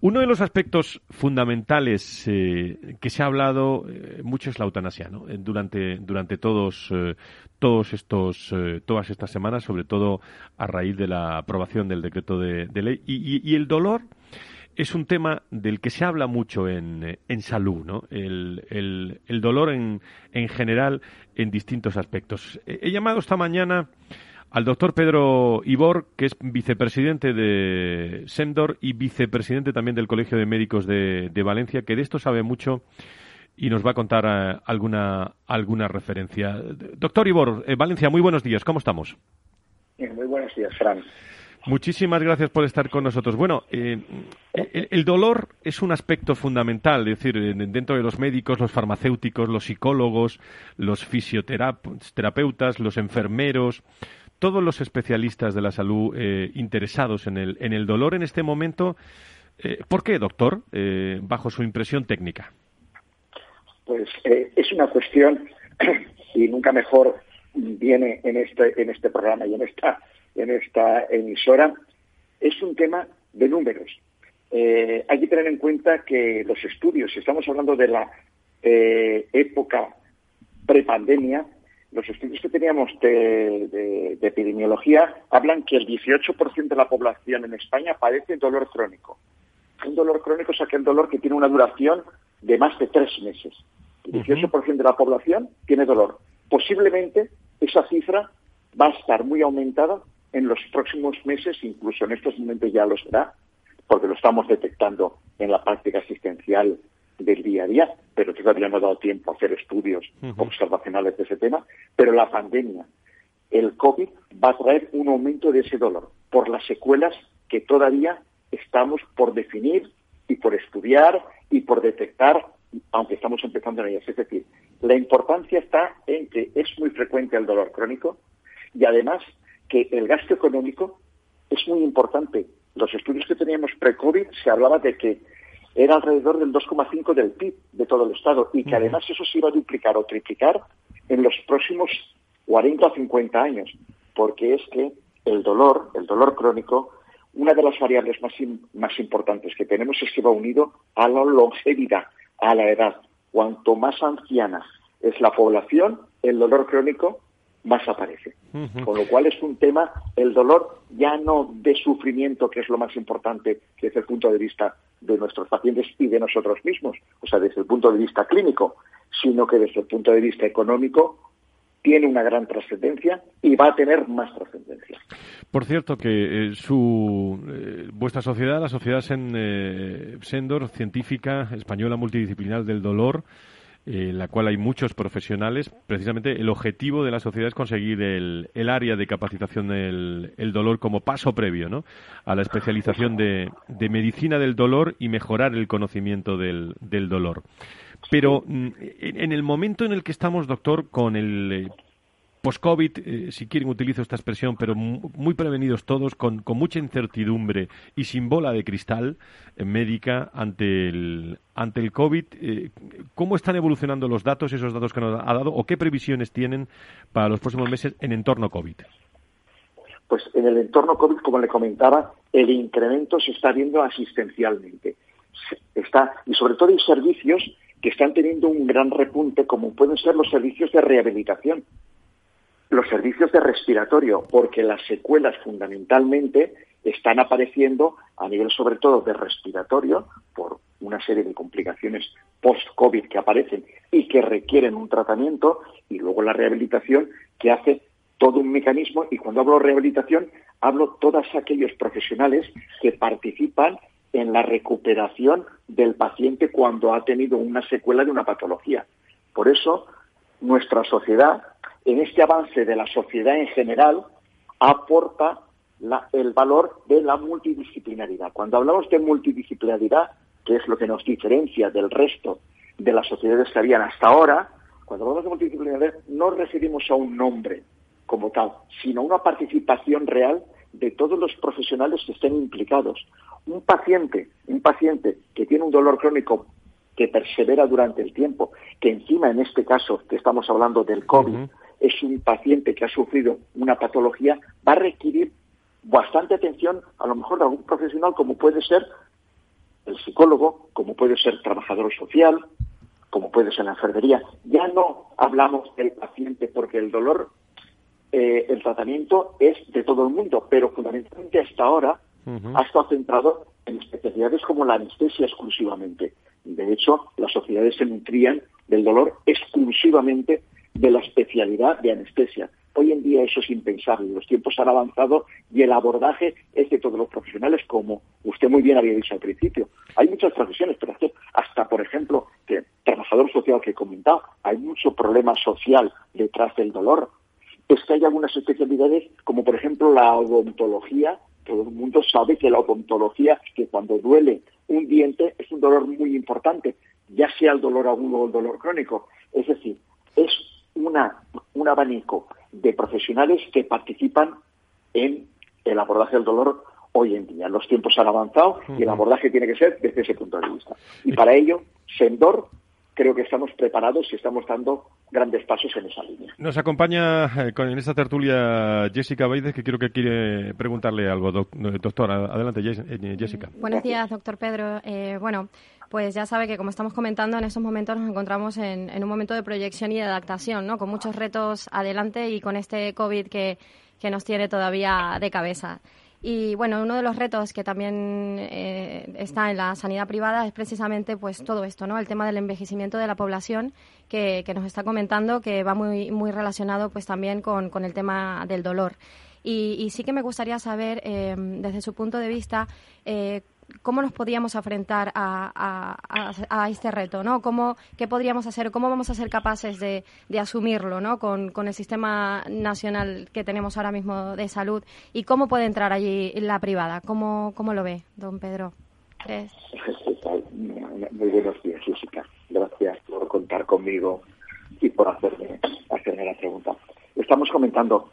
Uno de los aspectos fundamentales que se ha hablado mucho es la eutanasia, ¿no? Durante, durante todos, todos estos, todas estas semanas, sobre todo a raíz de la aprobación del decreto de, ley. y el dolor es un tema del que se habla mucho en, en salud, ¿no? El, el, dolor en, en, general en distintos aspectos. He llamado esta mañana al doctor Pedro Ibor, que es vicepresidente de SEMDOR y vicepresidente también del Colegio de Médicos de, de Valencia, que de esto sabe mucho y nos va a contar eh, alguna, alguna referencia. Doctor Ibor, eh, Valencia, muy buenos días, ¿cómo estamos? muy buenos días, Fran. Muchísimas gracias por estar con nosotros. Bueno, eh, el, dolor es un aspecto fundamental, es decir, dentro de los médicos, los farmacéuticos, los psicólogos, los fisioterapeutas, los enfermeros, todos los especialistas de la salud eh, interesados en el, en el dolor en este momento. Eh, ¿Por qué, doctor, bajo su impresión técnica? Pues es una cuestión, y nunca mejor viene en este, en este programa y en esta en esta emisora, es un tema de números. Eh, hay que tener en cuenta que los estudios, estamos hablando de la eh, época prepandemia, los estudios que teníamos de, epidemiología hablan que el 18% de la población en España padece dolor crónico. Un dolor crónico es aquel dolor que tiene una duración de más de tres meses. El 18% de la población tiene dolor. Posiblemente esa cifra va a estar muy aumentada en los próximos meses, incluso en estos momentos ya lo será, porque lo estamos detectando en la práctica asistencial del día a día, pero todavía no ha dado tiempo a hacer estudios observacionales de ese tema, pero la pandemia, el COVID va a traer un aumento de ese dolor por las secuelas que todavía estamos por definir y por estudiar y por detectar, aunque estamos empezando en ellas. Es decir, la importancia está en que es muy frecuente el dolor crónico y además que el gasto económico es muy importante. Los estudios que teníamos pre-COVID se hablaba de que era alrededor del 2,5 del PIB de todo el Estado y que además eso se iba a duplicar o triplicar en los próximos 40 o 50 años, porque es que el dolor, el dolor crónico, una de las variables más, más importantes que tenemos es que va unido a la longevidad, a la edad. Cuanto más anciana es la población, el dolor crónico más aparece. Con lo cual es un tema, el dolor ya no de sufrimiento, que es lo más importante desde el punto de vista de nuestros pacientes y de nosotros mismos, o sea, desde el punto de vista clínico, sino que desde el punto de vista económico tiene una gran trascendencia y va a tener más trascendencia. Por cierto, que eh, su, eh, vuestra sociedad, la Sociedad eh, Sendor, científica española multidisciplinar del dolor, en la cual hay muchos profesionales. Precisamente el objetivo de la sociedad es conseguir el, el área de capacitación del el dolor como paso previo ¿no? a la especialización de, de, medicina del dolor y mejorar el conocimiento del, del dolor. Pero mm, en el momento en el que estamos, doctor, con el post-COVID, eh, si quieren utilizo esta expresión, pero muy prevenidos todos, con, mucha incertidumbre y sin bola de cristal médica ante el, ante el COVID. Eh, ¿Cómo están evolucionando los datos, esos datos que nos ha dado, o qué previsiones tienen para los próximos meses en entorno COVID? Pues en el entorno COVID, como le comentaba, el incremento se está viendo asistencialmente. Está, y sobre todo hay servicios que están teniendo un gran repunte, como pueden ser los servicios de rehabilitación los servicios de respiratorio, porque las secuelas fundamentalmente están apareciendo a nivel sobre todo de respiratorio por una serie de complicaciones post-COVID que aparecen y que requieren un tratamiento y luego la rehabilitación que hace todo un mecanismo y cuando hablo rehabilitación hablo todos aquellos profesionales que participan en la recuperación del paciente cuando ha tenido una secuela de una patología. Por eso nuestra sociedad en este avance de la sociedad en general aporta el valor de la multidisciplinaridad. Cuando hablamos de multidisciplinaridad, que es lo que nos diferencia del resto de las sociedades que habían hasta ahora, cuando hablamos de multidisciplinaridad no referimos a un nombre como tal, sino a una participación real de todos los profesionales que estén implicados. un paciente, un paciente que tiene un dolor crónico que persevera durante el tiempo, que encima en este caso que estamos hablando del COVID, es un paciente que ha sufrido una patología, va a requerir bastante atención, a lo mejor de algún profesional como puede ser el psicólogo, como puede ser trabajador social, como puede ser la enfermería. Ya no hablamos del paciente porque el dolor, eh, el tratamiento es de todo el mundo, pero fundamentalmente hasta ahora ha estado centrado en especialidades como la anestesia exclusivamente. De hecho, las sociedades se nutrían del dolor exclusivamente de la especialidad de anestesia. Hoy en día eso es impensable, los tiempos han avanzado y el abordaje es de todos los profesionales, como usted muy bien había dicho al principio. Hay muchas profesiones, pero hasta, por ejemplo, que trabajador social que he comentado, hay mucho problema social detrás del dolor. Es que hay algunas especialidades, como por ejemplo la odontología, todo el mundo sabe que la odontología, que cuando duele un diente es un dolor muy importante, ya sea el dolor agudo o el dolor crónico. Es decir, es una, un abanico de profesionales que participan en el abordaje del dolor hoy en día. Los tiempos han avanzado y el abordaje tiene que ser desde ese punto de vista. Y para ello, Sendor creo que estamos preparados y estamos dando grandes pasos en esa línea. Nos acompaña eh, en esta tertulia Jessica Baides, que creo que quiere preguntarle algo, doctor. Adelante, eh, Jessica. Buenos días, doctor Pedro. Eh, bueno, pues ya sabe que como estamos comentando, en estos momentos nos encontramos en, un momento de proyección y de adaptación, ¿no? Con muchos retos adelante y con este COVID que, que nos tiene todavía de cabeza. Y bueno, uno de los retos que también eh, está en la sanidad privada es precisamente pues todo esto, ¿no? El tema del envejecimiento de la población que, que nos está comentando, que va muy, muy relacionado pues también con, con el tema del dolor. Y, y, sí que me gustaría saber, eh, desde su punto de vista, eh, cómo nos podíamos enfrentar a, a, este reto, ¿no? ¿Cómo, ¿Qué podríamos hacer? ¿Cómo vamos a ser capaces de, asumirlo, ¿no? Con, con, el sistema nacional que tenemos ahora mismo de salud y cómo puede entrar allí la privada. ¿Cómo, cómo lo ve, don Pedro? Muy buenos días, Jessica. Gracias por contar conmigo y por hacerme, hacerme la pregunta. Estamos comentando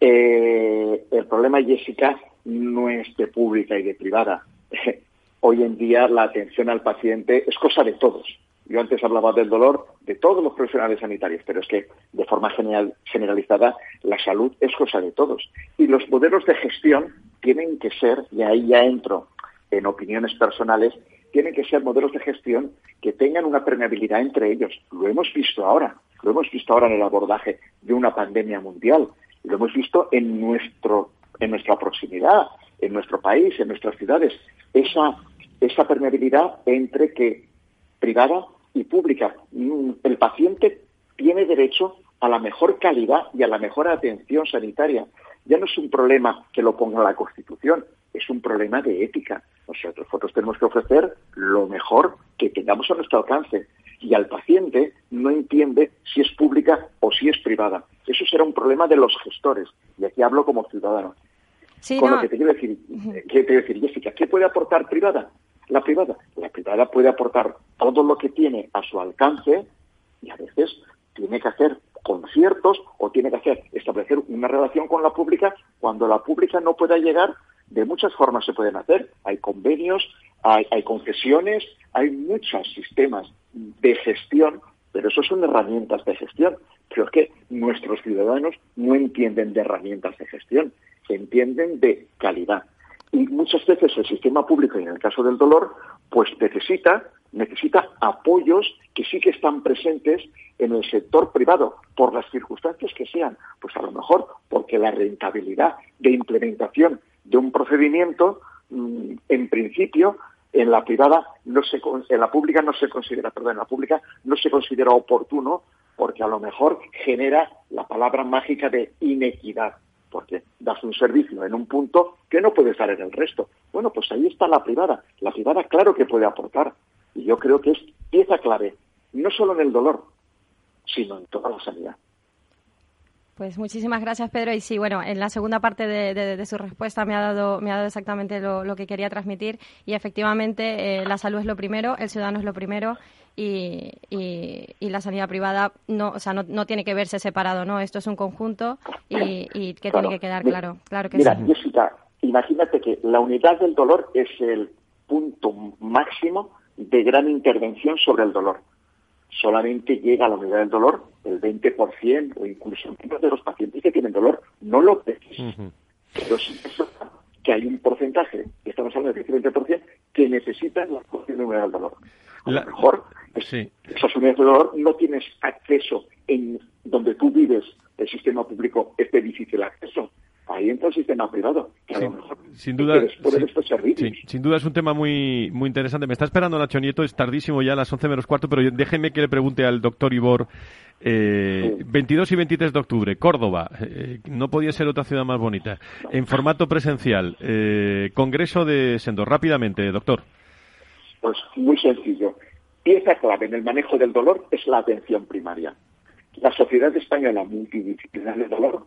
eh, el problema, Jessica, no es de pública y de privada. Hoy en día la atención al paciente es cosa de todos. Yo antes hablaba del dolor de todos los profesionales sanitarios, pero es que de forma general, generalizada la salud es cosa de todos. Y los modelos de gestión tienen que ser, y ahí ya entro en opiniones personales, tienen que ser modelos de gestión que tengan una permeabilidad entre ellos. Lo hemos visto ahora, lo hemos visto ahora en el abordaje de una pandemia mundial, lo hemos visto en nuestro en nuestra proximidad, en nuestro país, en nuestras ciudades, esa, permeabilidad entre que privada y pública. Mm, el paciente tiene derecho a la mejor calidad y a la mejor atención sanitaria. Ya no es un problema que lo ponga la Constitución, es un problema de ética. Nosotros, tenemos que ofrecer lo mejor que tengamos a nuestro alcance y al paciente no entiende si es pública o si es privada. Eso será un problema de los gestores y aquí hablo como ciudadano. Con lo que te quiero decir, ¿qué te decir, Jessica? ¿Qué puede aportar privada? La privada. La privada puede aportar todo lo que tiene a su alcance y a veces tiene que hacer conciertos o tiene que hacer establecer una relación con la pública cuando la pública no pueda llegar de muchas formas se pueden hacer hay convenios hay, hay concesiones hay muchos sistemas de gestión pero eso son herramientas de gestión pero es que nuestros ciudadanos no entienden de herramientas de gestión entienden de calidad. Y muchas veces el sistema público, y en el caso del dolor, pues necesita, necesita apoyos que sí que están presentes en el sector privado, por las circunstancias que sean. Pues a lo mejor porque la rentabilidad de implementación de un procedimiento, mm, en principio, en la privada no se, en la pública no se considera, perdón, en la pública no se considera oportuno porque a lo mejor genera la palabra mágica de inequidad porque das un servicio en un punto que no puedes dar en el resto. Bueno, pues ahí está la privada. La privada, claro que puede aportar. Y yo creo que es pieza clave, no solo en el dolor, sino en toda la sanidad. Pues muchísimas gracias, Pedro. Y sí, bueno, en la segunda parte de, su respuesta me ha dado, me ha dado exactamente lo, que quería transmitir. Y efectivamente, eh, la salud es lo primero, el ciudadano es lo primero y, y, la sanidad privada no, o sea, no, tiene que verse separado, ¿no? Esto es un conjunto y, que tiene que quedar claro. claro que mira, Jessica, imagínate que la unidad del dolor es el punto máximo de gran intervención sobre el dolor. Solamente llega a la unidad del dolor el 20% o incluso menos de los pacientes que tienen dolor. No lo ves. Pero sí que hay un porcentaje, estamos hablando de 20% que necesitan la unidad del dolor. A lo mejor esas unidades de dolor no tienes acceso en donde tú vives, el sistema público es de difícil acceso ahí entra el sistema privado. sin duda, sin duda es un tema muy muy interesante. Me está esperando Nacho Nieto, es tardísimo ya a las 11 menos cuarto, pero déjeme que le pregunte al doctor Ibor. Eh, 22 y 23 de octubre, Córdoba, eh, no podía ser otra ciudad más bonita. En formato presencial, eh, Congreso de Sendo, rápidamente, doctor. Pues muy sencillo. Pieza clave en el manejo del dolor es la atención primaria. La Sociedad Española Multidisciplinar del Dolor,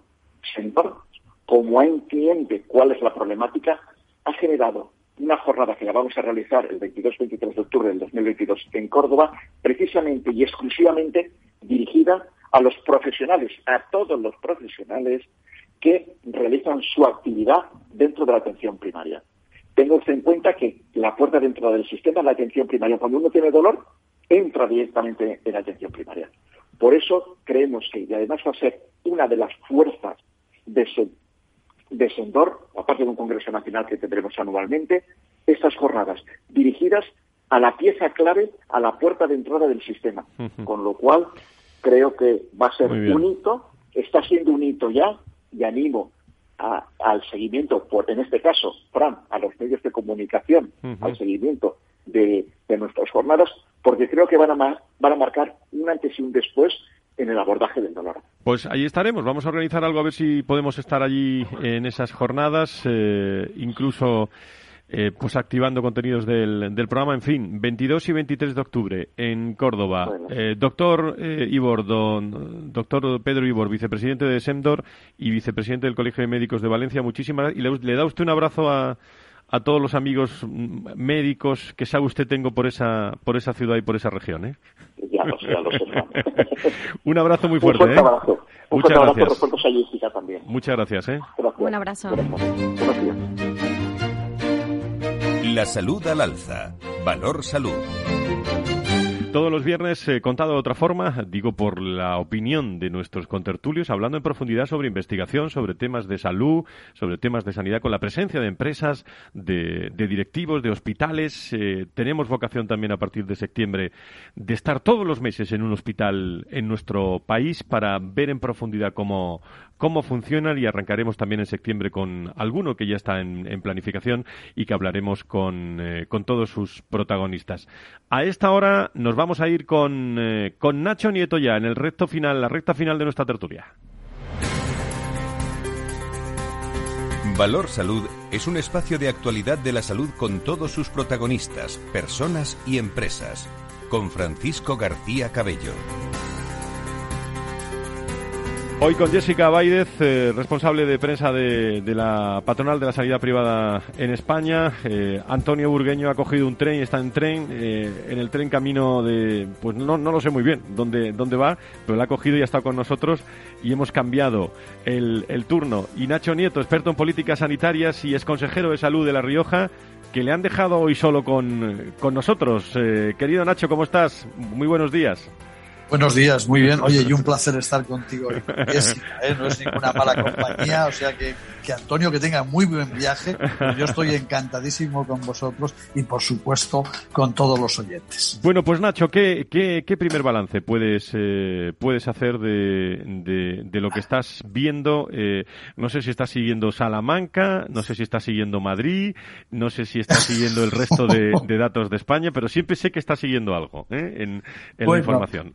Sendor, como entiende cuál es la problemática, ha generado una jornada que la vamos a realizar el 22-23 de octubre del 2022 en Córdoba, precisamente y exclusivamente dirigida a los profesionales, a todos los profesionales que realizan su actividad dentro de la atención primaria. Tengo en cuenta que la puerta dentro del sistema es la atención primaria. Cuando uno tiene dolor, entra directamente en la atención primaria. Por eso creemos que, y además va a ser una de las fuerzas de, de Sendor, aparte de un Congreso Nacional que tendremos anualmente, estas jornadas dirigidas a la pieza clave, a la puerta de entrada del sistema. Con lo cual, creo que va a ser un hito, está siendo un hito ya, y animo al seguimiento, por, en este caso, Fran, a los medios de comunicación, al seguimiento de, nuestras jornadas, porque creo que van a, van a marcar un antes y un después en el abordaje del dolor. Pues ahí estaremos. Vamos a organizar algo a ver si podemos estar allí en esas jornadas, eh, incluso eh, pues activando contenidos del, programa. En fin, 22 y 23 de octubre en Córdoba. Eh, doctor Ibor, doctor Pedro Ibor, vicepresidente de SEMDOR y vicepresidente del Colegio de Médicos de Valencia, muchísimas y le da usted un abrazo a, a todos los amigos médicos que sabe usted tengo por esa por esa ciudad y por esa región. ¿eh? Ya lo sé, ya lo sé. Un abrazo muy fuerte. Un fuerte ¿eh? abrazo. Un Muchas fuerte gracias. Abrazo, también. Muchas gracias. ¿eh? Un abrazo. Gracias. La salud al alza. Valor salud. Todos los viernes, eh, contado de otra forma, digo por la opinión de nuestros contertulios, hablando en profundidad sobre investigación, sobre temas de salud, sobre temas de sanidad, con la presencia de empresas, de, directivos, de hospitales. Eh, tenemos vocación también a partir de septiembre de estar todos los meses en un hospital en nuestro país para ver en profundidad cómo, cómo funcionan y arrancaremos también en septiembre con alguno que ya está en, planificación y que hablaremos con, eh, con, todos sus protagonistas. A esta hora nos vamos a ir con, eh, con Nacho Nieto ya en el recto final, la recta final de nuestra tertulia. Valor Salud es un espacio de actualidad de la salud con todos sus protagonistas, personas y empresas. Con Francisco García Cabello. Hoy con Jessica Baidez, eh, responsable de prensa de, la patronal de la sanidad privada en España. Eh, Antonio Burgueño ha cogido un tren y está en tren, eh, en el tren camino de, pues no, no lo sé muy bien dónde, dónde va, pero lo ha cogido y ha estado con nosotros y hemos cambiado el, el turno. Y Nacho Nieto, experto en políticas sanitarias y es consejero de salud de La Rioja, que le han dejado hoy solo con, con nosotros. querido Nacho, ¿cómo estás? Muy buenos días. Buenos días, muy bien. Oye, y un placer estar contigo, Jessica, ¿eh? no es ninguna mala compañía, o sea que, que Antonio que tenga muy buen viaje. Yo estoy encantadísimo con vosotros y por supuesto con todos los oyentes. Bueno, pues Nacho, ¿qué, qué, qué primer balance puedes, eh, puedes hacer de, de, lo que estás viendo? Eh, no sé si estás siguiendo Salamanca, no sé si estás siguiendo Madrid, no sé si estás siguiendo el resto de, datos de España, pero siempre sé que estás siguiendo algo ¿eh? en, en la información.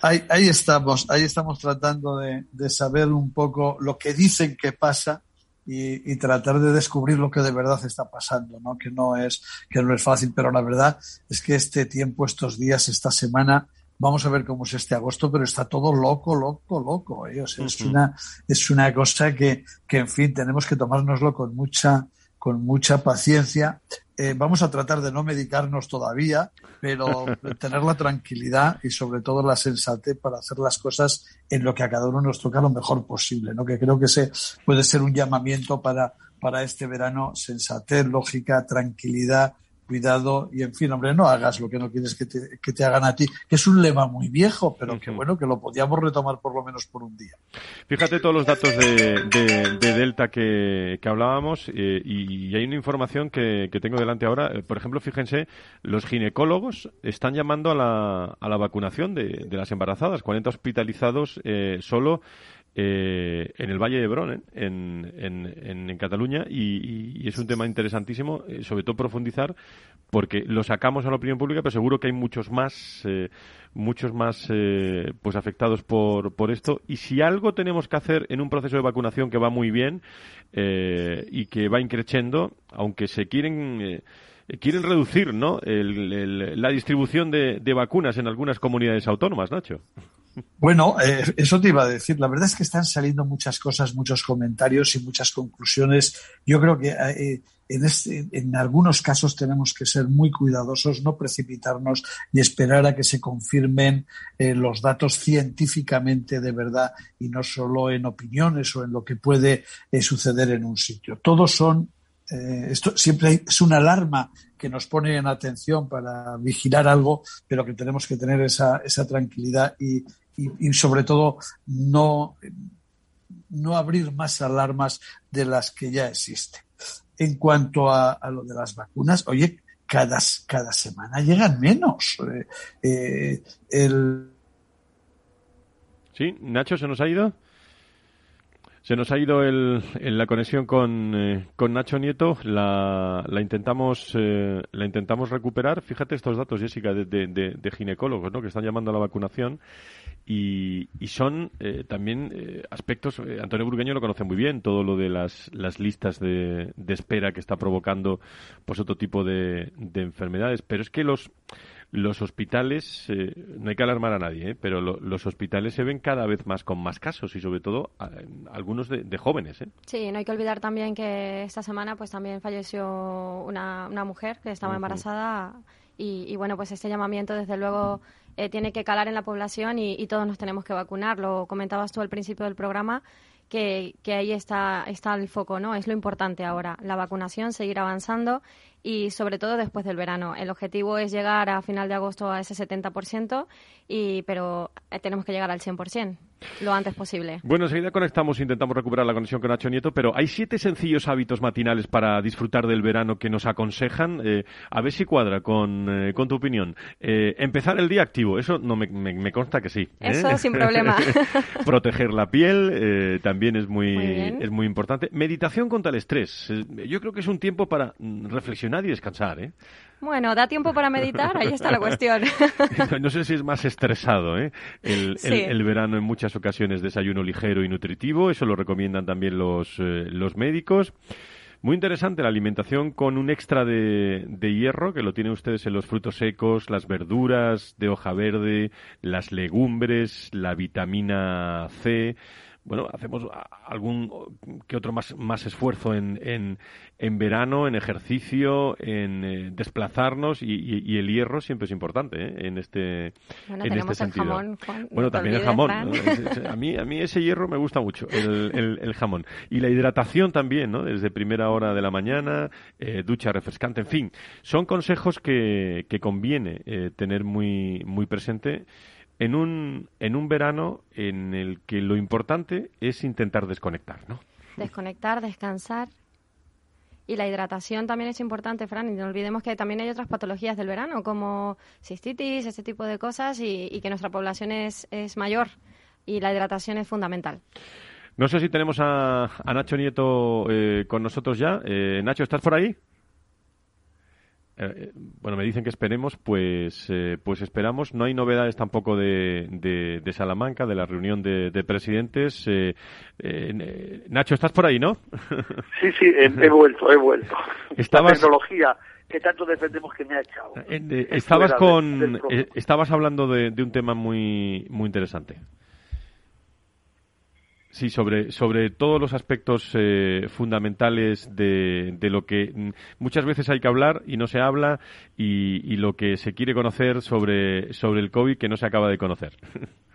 Ahí, ahí, estamos, ahí estamos tratando de, saber un poco lo que dicen que pasa y, tratar de descubrir lo que de verdad está pasando, ¿no? Que no es, que no es fácil, pero la verdad es que este tiempo, estos días, esta semana, vamos a ver cómo es este agosto, pero está todo loco, loco, loco. ¿eh? es una, es una cosa que, que, en fin, tenemos que tomárnoslo con mucha, con mucha paciencia. Eh, vamos a tratar de no medicarnos todavía, pero tener la tranquilidad y sobre todo la sensatez para hacer las cosas en lo que a cada uno nos toca lo mejor posible, ¿no? Que creo que ese puede ser un llamamiento para, para este verano, sensatez, lógica, tranquilidad cuidado y en fin, hombre, no hagas lo que no quieres que te, que te hagan a ti, que es un lema muy viejo, pero que bueno, que lo podíamos retomar por lo menos por un día. Fíjate todos los datos de, de, Delta que, que hablábamos eh, y, hay una información que, que tengo delante ahora. Eh, por ejemplo, fíjense, los ginecólogos están llamando a la, a la vacunación de, de las embarazadas, 40 hospitalizados eh, solo eh, en el Valle de Bron, ¿eh? en, en, en, Cataluña, y, es un tema interesantísimo, eh, sobre todo profundizar, porque lo sacamos a la opinión pública, pero seguro que hay muchos más, muchos más pues afectados por, por esto. Y si algo tenemos que hacer en un proceso de vacunación que va muy bien y que va increciendo, aunque se quieren quieren reducir ¿no? la distribución de, de, vacunas en algunas comunidades autónomas, Nacho. Bueno, eh, eso te iba a decir. La verdad es que están saliendo muchas cosas, muchos comentarios y muchas conclusiones. Yo creo que eh, en, este, en algunos casos tenemos que ser muy cuidadosos, no precipitarnos y esperar a que se confirmen eh, los datos científicamente de verdad y no solo en opiniones o en lo que puede suceder en un sitio. Todos son esto siempre es una alarma que nos pone en atención para vigilar algo, pero que tenemos que tener esa, esa tranquilidad y, y, sobre todo no, no abrir más alarmas de las que ya existen. En cuanto a, lo de las vacunas, oye, cada, cada semana llegan menos. Eh, eh, sí, Nacho, ¿se nos ha ido? Se nos ha ido el, la conexión con, eh, con Nacho Nieto. La, la intentamos eh, la intentamos recuperar. Fíjate estos datos, Jessica, de, de, ginecólogos, ¿no? Que están llamando a la vacunación y, y son eh, también aspectos. Antonio Burgueño lo conoce muy bien. Todo lo de las, las listas de, de espera que está provocando, pues otro tipo de, de enfermedades. Pero es que los los hospitales, eh, no hay que alarmar a nadie, ¿eh? pero los hospitales se ven cada vez más con más casos y sobre todo algunos de, jóvenes. ¿eh? Sí, no hay que olvidar también que esta semana pues también falleció una, una mujer que estaba embarazada y, y, bueno, pues este llamamiento desde luego eh, tiene que calar en la población y, y todos nos tenemos que vacunar. Lo comentabas tú al principio del programa que, que, ahí está, está el foco, ¿no? Es lo importante ahora, la vacunación, seguir avanzando y sobre todo después del verano. El objetivo es llegar a final de agosto a ese 70%, y, pero eh, tenemos que llegar al 100% lo antes posible. Bueno, enseguida conectamos, intentamos recuperar la conexión con Nacho Nieto, pero hay siete sencillos hábitos matinales para disfrutar del verano que nos aconsejan. Eh, a ver si cuadra con, eh, con tu opinión. empezar el día activo, eso no me, me, consta que sí. Eso sin problema. Proteger la piel también es muy, es muy importante. Meditación contra el estrés. yo creo que es un tiempo para mm, reflexionar nadie descansar, ¿eh? Bueno, ¿da tiempo para meditar? Ahí está la cuestión. no sé si es más estresado, ¿eh? El, verano en muchas ocasiones desayuno ligero y nutritivo, eso lo recomiendan también los, eh, los médicos. Muy interesante la alimentación con un extra de, de, hierro, que lo tienen ustedes en los frutos secos, las verduras de hoja verde, las legumbres, la vitamina C bueno, hacemos algún que otro más, más esfuerzo en, en, en verano, en ejercicio, en eh, desplazarnos y, el hierro siempre es importante ¿eh? en este, bueno, en este sentido. El jamón, bueno, también el jamón. a, mí, a mí ese hierro me gusta mucho, el, el, jamón. Y la hidratación también, ¿no? Desde primera hora de la mañana, eh, ducha refrescante, en fin. Son consejos que, que conviene tener muy, muy presente en un, en un verano en el que lo importante es intentar desconectar, ¿no? Desconectar, descansar. Y la hidratación también es importante, Fran, y no olvidemos que también hay otras patologías del verano, como cistitis, ese tipo de cosas, y, que nuestra población es, es mayor y la hidratación es fundamental. No sé si tenemos a, Nacho Nieto eh, con nosotros ya. Eh, Nacho, ¿estás por ahí? Eh, bueno, me dicen que esperemos, pues, eh, pues esperamos. No hay novedades tampoco de, de, Salamanca, de la reunión de, presidentes. Eh, Nacho, ¿estás por ahí, no? Sí, sí, he, vuelto, he vuelto. La tecnología que tanto defendemos que me ha echado. estabas con, estabas hablando de, un tema muy, muy interesante. Sí, sobre, sobre todos los aspectos eh, fundamentales de, de, lo que muchas veces hay que hablar y no se habla y, y, lo que se quiere conocer sobre, sobre el COVID que no se acaba de conocer.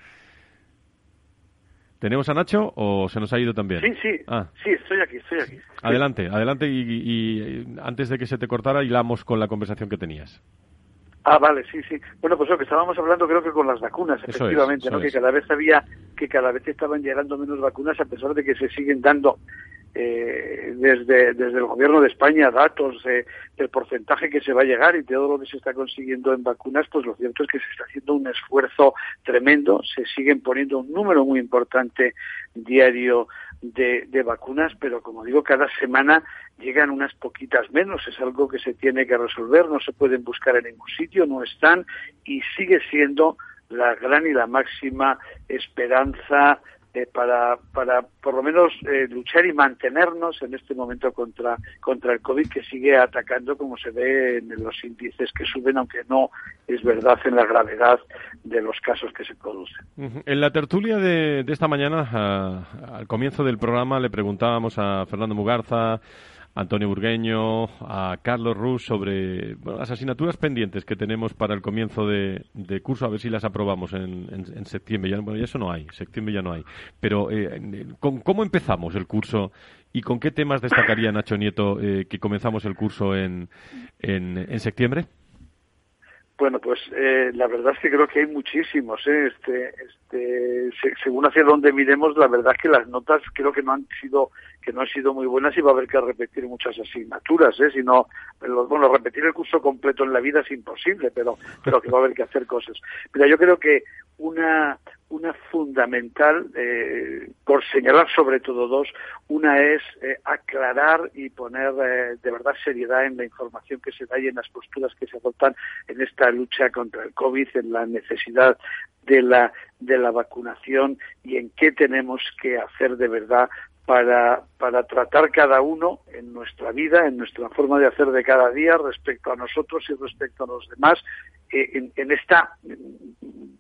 ¿Tenemos a Nacho o se nos ha ido también? Sí, sí, ah. sí, estoy aquí, estoy aquí. Adelante, adelante y, y, antes de que se te cortara hilamos con la conversación que tenías. Ah, vale, sí, sí. Bueno, pues lo que estábamos hablando creo que con las vacunas, efectivamente, ¿no? Que cada vez había, que cada vez estaban llegando menos vacunas a pesar de que se siguen dando eh, desde, desde el gobierno de España datos del porcentaje que se va a llegar y todo lo que se está consiguiendo en vacunas, pues lo cierto es que se está haciendo un esfuerzo tremendo, se siguen poniendo un número muy importante diario de, de, vacunas, pero como digo, cada semana llegan unas poquitas menos. Es algo que se tiene que resolver, no se pueden buscar en ningún sitio, no están y sigue siendo la gran y la máxima esperanza eh, para, para por lo menos eh, luchar y mantenernos en este momento contra, contra el COVID que sigue atacando como se ve en los índices que suben, aunque no es verdad en la gravedad de los casos que se producen. En la tertulia de, de esta mañana, al comienzo del programa, le preguntábamos a Fernando Mugarza, Antonio Burgueño, a Carlos Rus sobre las asignaturas pendientes que tenemos para el comienzo de, curso, a ver si las aprobamos en, septiembre. Ya, bueno, ya eso no hay, septiembre ya no hay. Pero, eh, ¿cómo empezamos el curso y con qué temas destacaría Nacho Nieto eh, que comenzamos el curso en, en septiembre? Bueno, pues eh, la verdad es que creo que hay muchísimos. ¿eh? Este, este, según hacia dónde miremos, la verdad es que las notas creo que no han sido que no han sido muy buenas y va a haber que repetir muchas asignaturas. ¿eh? Si no, bueno, repetir el curso completo en la vida es imposible, pero pero que va a haber que hacer cosas. Mira, yo creo que una una fundamental, eh, por señalar sobre todo dos. Una es eh, aclarar y poner eh, de verdad seriedad en la información que se da y en las posturas que se adoptan en esta lucha contra el COVID, en la necesidad de la, de la vacunación y en qué tenemos que hacer de verdad para, para tratar cada uno en nuestra vida, en nuestra forma de hacer de cada día respecto a nosotros y respecto a los demás, en, en, esta,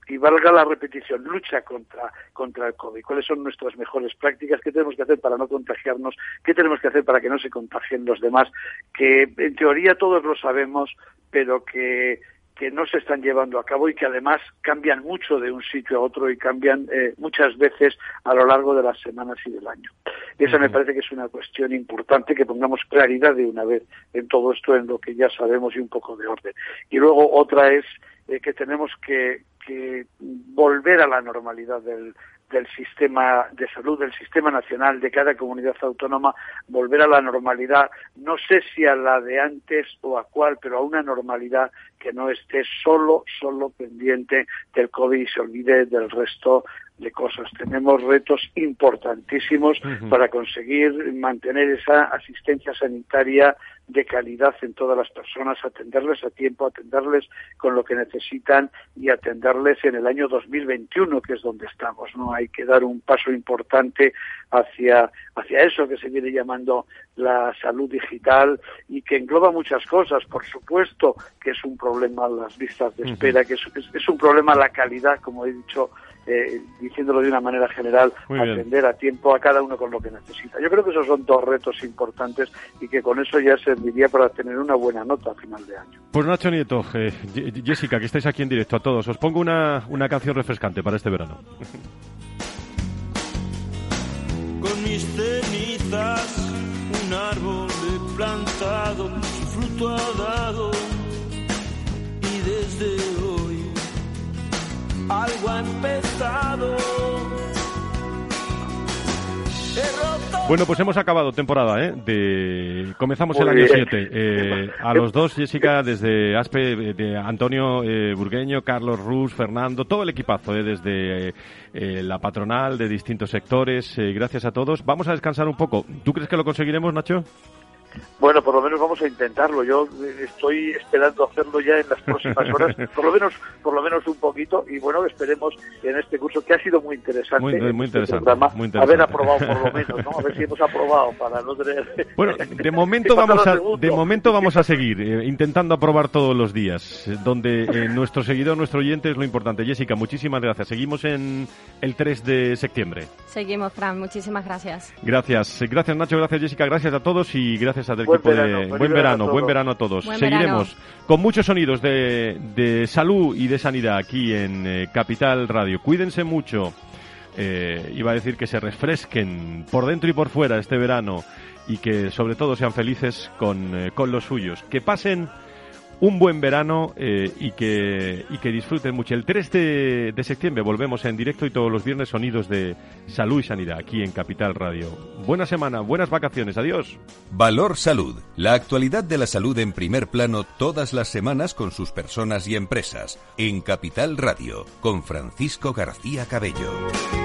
y valga la repetición, lucha contra, contra el COVID. ¿Cuáles son nuestras mejores prácticas? ¿Qué tenemos que hacer para no contagiarnos? ¿Qué tenemos que hacer para que no se contagien los demás? Que en teoría todos lo sabemos, pero que que no se están llevando a cabo y que además cambian mucho de un sitio a otro y cambian eh, muchas veces a lo largo de las semanas y del año. Esa me parece que es una cuestión importante que pongamos claridad de una vez en todo esto, en lo que ya sabemos y un poco de orden. Y luego otra es eh, que tenemos que, que volver a la normalidad del, del sistema de salud, del sistema nacional de cada comunidad autónoma, volver a la normalidad, no sé si a la de antes o a cuál, pero a una normalidad que no esté solo, solo pendiente del COVID y se olvide del resto de cosas. Tenemos retos importantísimos para conseguir mantener esa asistencia sanitaria de calidad en todas las personas, atenderles a tiempo, atenderles con lo que necesitan y atenderles en el año 2021, que es donde estamos. No hay que dar un paso importante hacia hacia eso que se viene llamando la salud digital y que engloba muchas cosas. Por supuesto que es un problema las listas de espera, que es un problema la calidad, como he dicho eh, diciéndolo de una manera general, atender a tiempo a cada uno con lo que necesita. Yo creo que esos son dos retos importantes y que con eso ya serviría para tener una buena nota a final de año. Pues Nacho Nieto, eh, Jessica, que estáis aquí en directo a todos, os pongo una, una canción refrescante para este verano. Con mis cenizas, un árbol he plantado, fruto ha dado, y desde hoy algo ha empezado. Bueno, pues hemos acabado temporada, ¿eh? De... Comenzamos el año 7. Eh, a los dos, Jessica, desde Aspe, de Antonio eh, Burgueño, Carlos Rus, Fernando, todo el equipazo, ¿eh? desde eh, la patronal, de distintos sectores. gracias a todos. Vamos a descansar un poco. ¿Tú crees que lo conseguiremos, Nacho? Bueno, por lo menos vamos a intentarlo. Yo eh, estoy esperando hacerlo ya en las próximas horas, por lo menos, por lo menos un poquito. Y bueno, esperemos en este curso que ha sido muy interesante. Muy, muy este interesante, programa, muy interesante. Haber aprobado por lo menos, ¿no? A ver si hemos aprobado para no tener. Bueno, de momento vamos a, de momento vamos a seguir eh, intentando aprobar todos los días, eh, donde eh, nuestro seguidor, nuestro oyente es lo importante. Jessica, muchísimas gracias. Seguimos en el 3 de septiembre. Seguimos, Fran. Muchísimas gracias. Gracias, gracias Nacho, gracias Jessica, gracias a todos y gracias al Buen equipo verano, de buen verano a verano, todos. buen verano a todos. Buen Seguiremos verano. con muchos sonidos de, de salud y de sanidad aquí en eh, Capital Radio. Cuídense mucho. Eh, iba a decir que se refresquen por dentro y por fuera este verano y que sobre todo sean felices con, eh, con los suyos. Que pasen un buen verano eh, y, que, y que disfruten mucho. El 3 de, de septiembre volvemos en directo y todos los viernes sonidos de salud y sanidad aquí en Capital Radio. Buena semana, buenas vacaciones, adiós. Valor Salud. La actualidad de la salud en primer plano todas las semanas con sus personas y empresas. En Capital Radio, con Francisco García Cabello.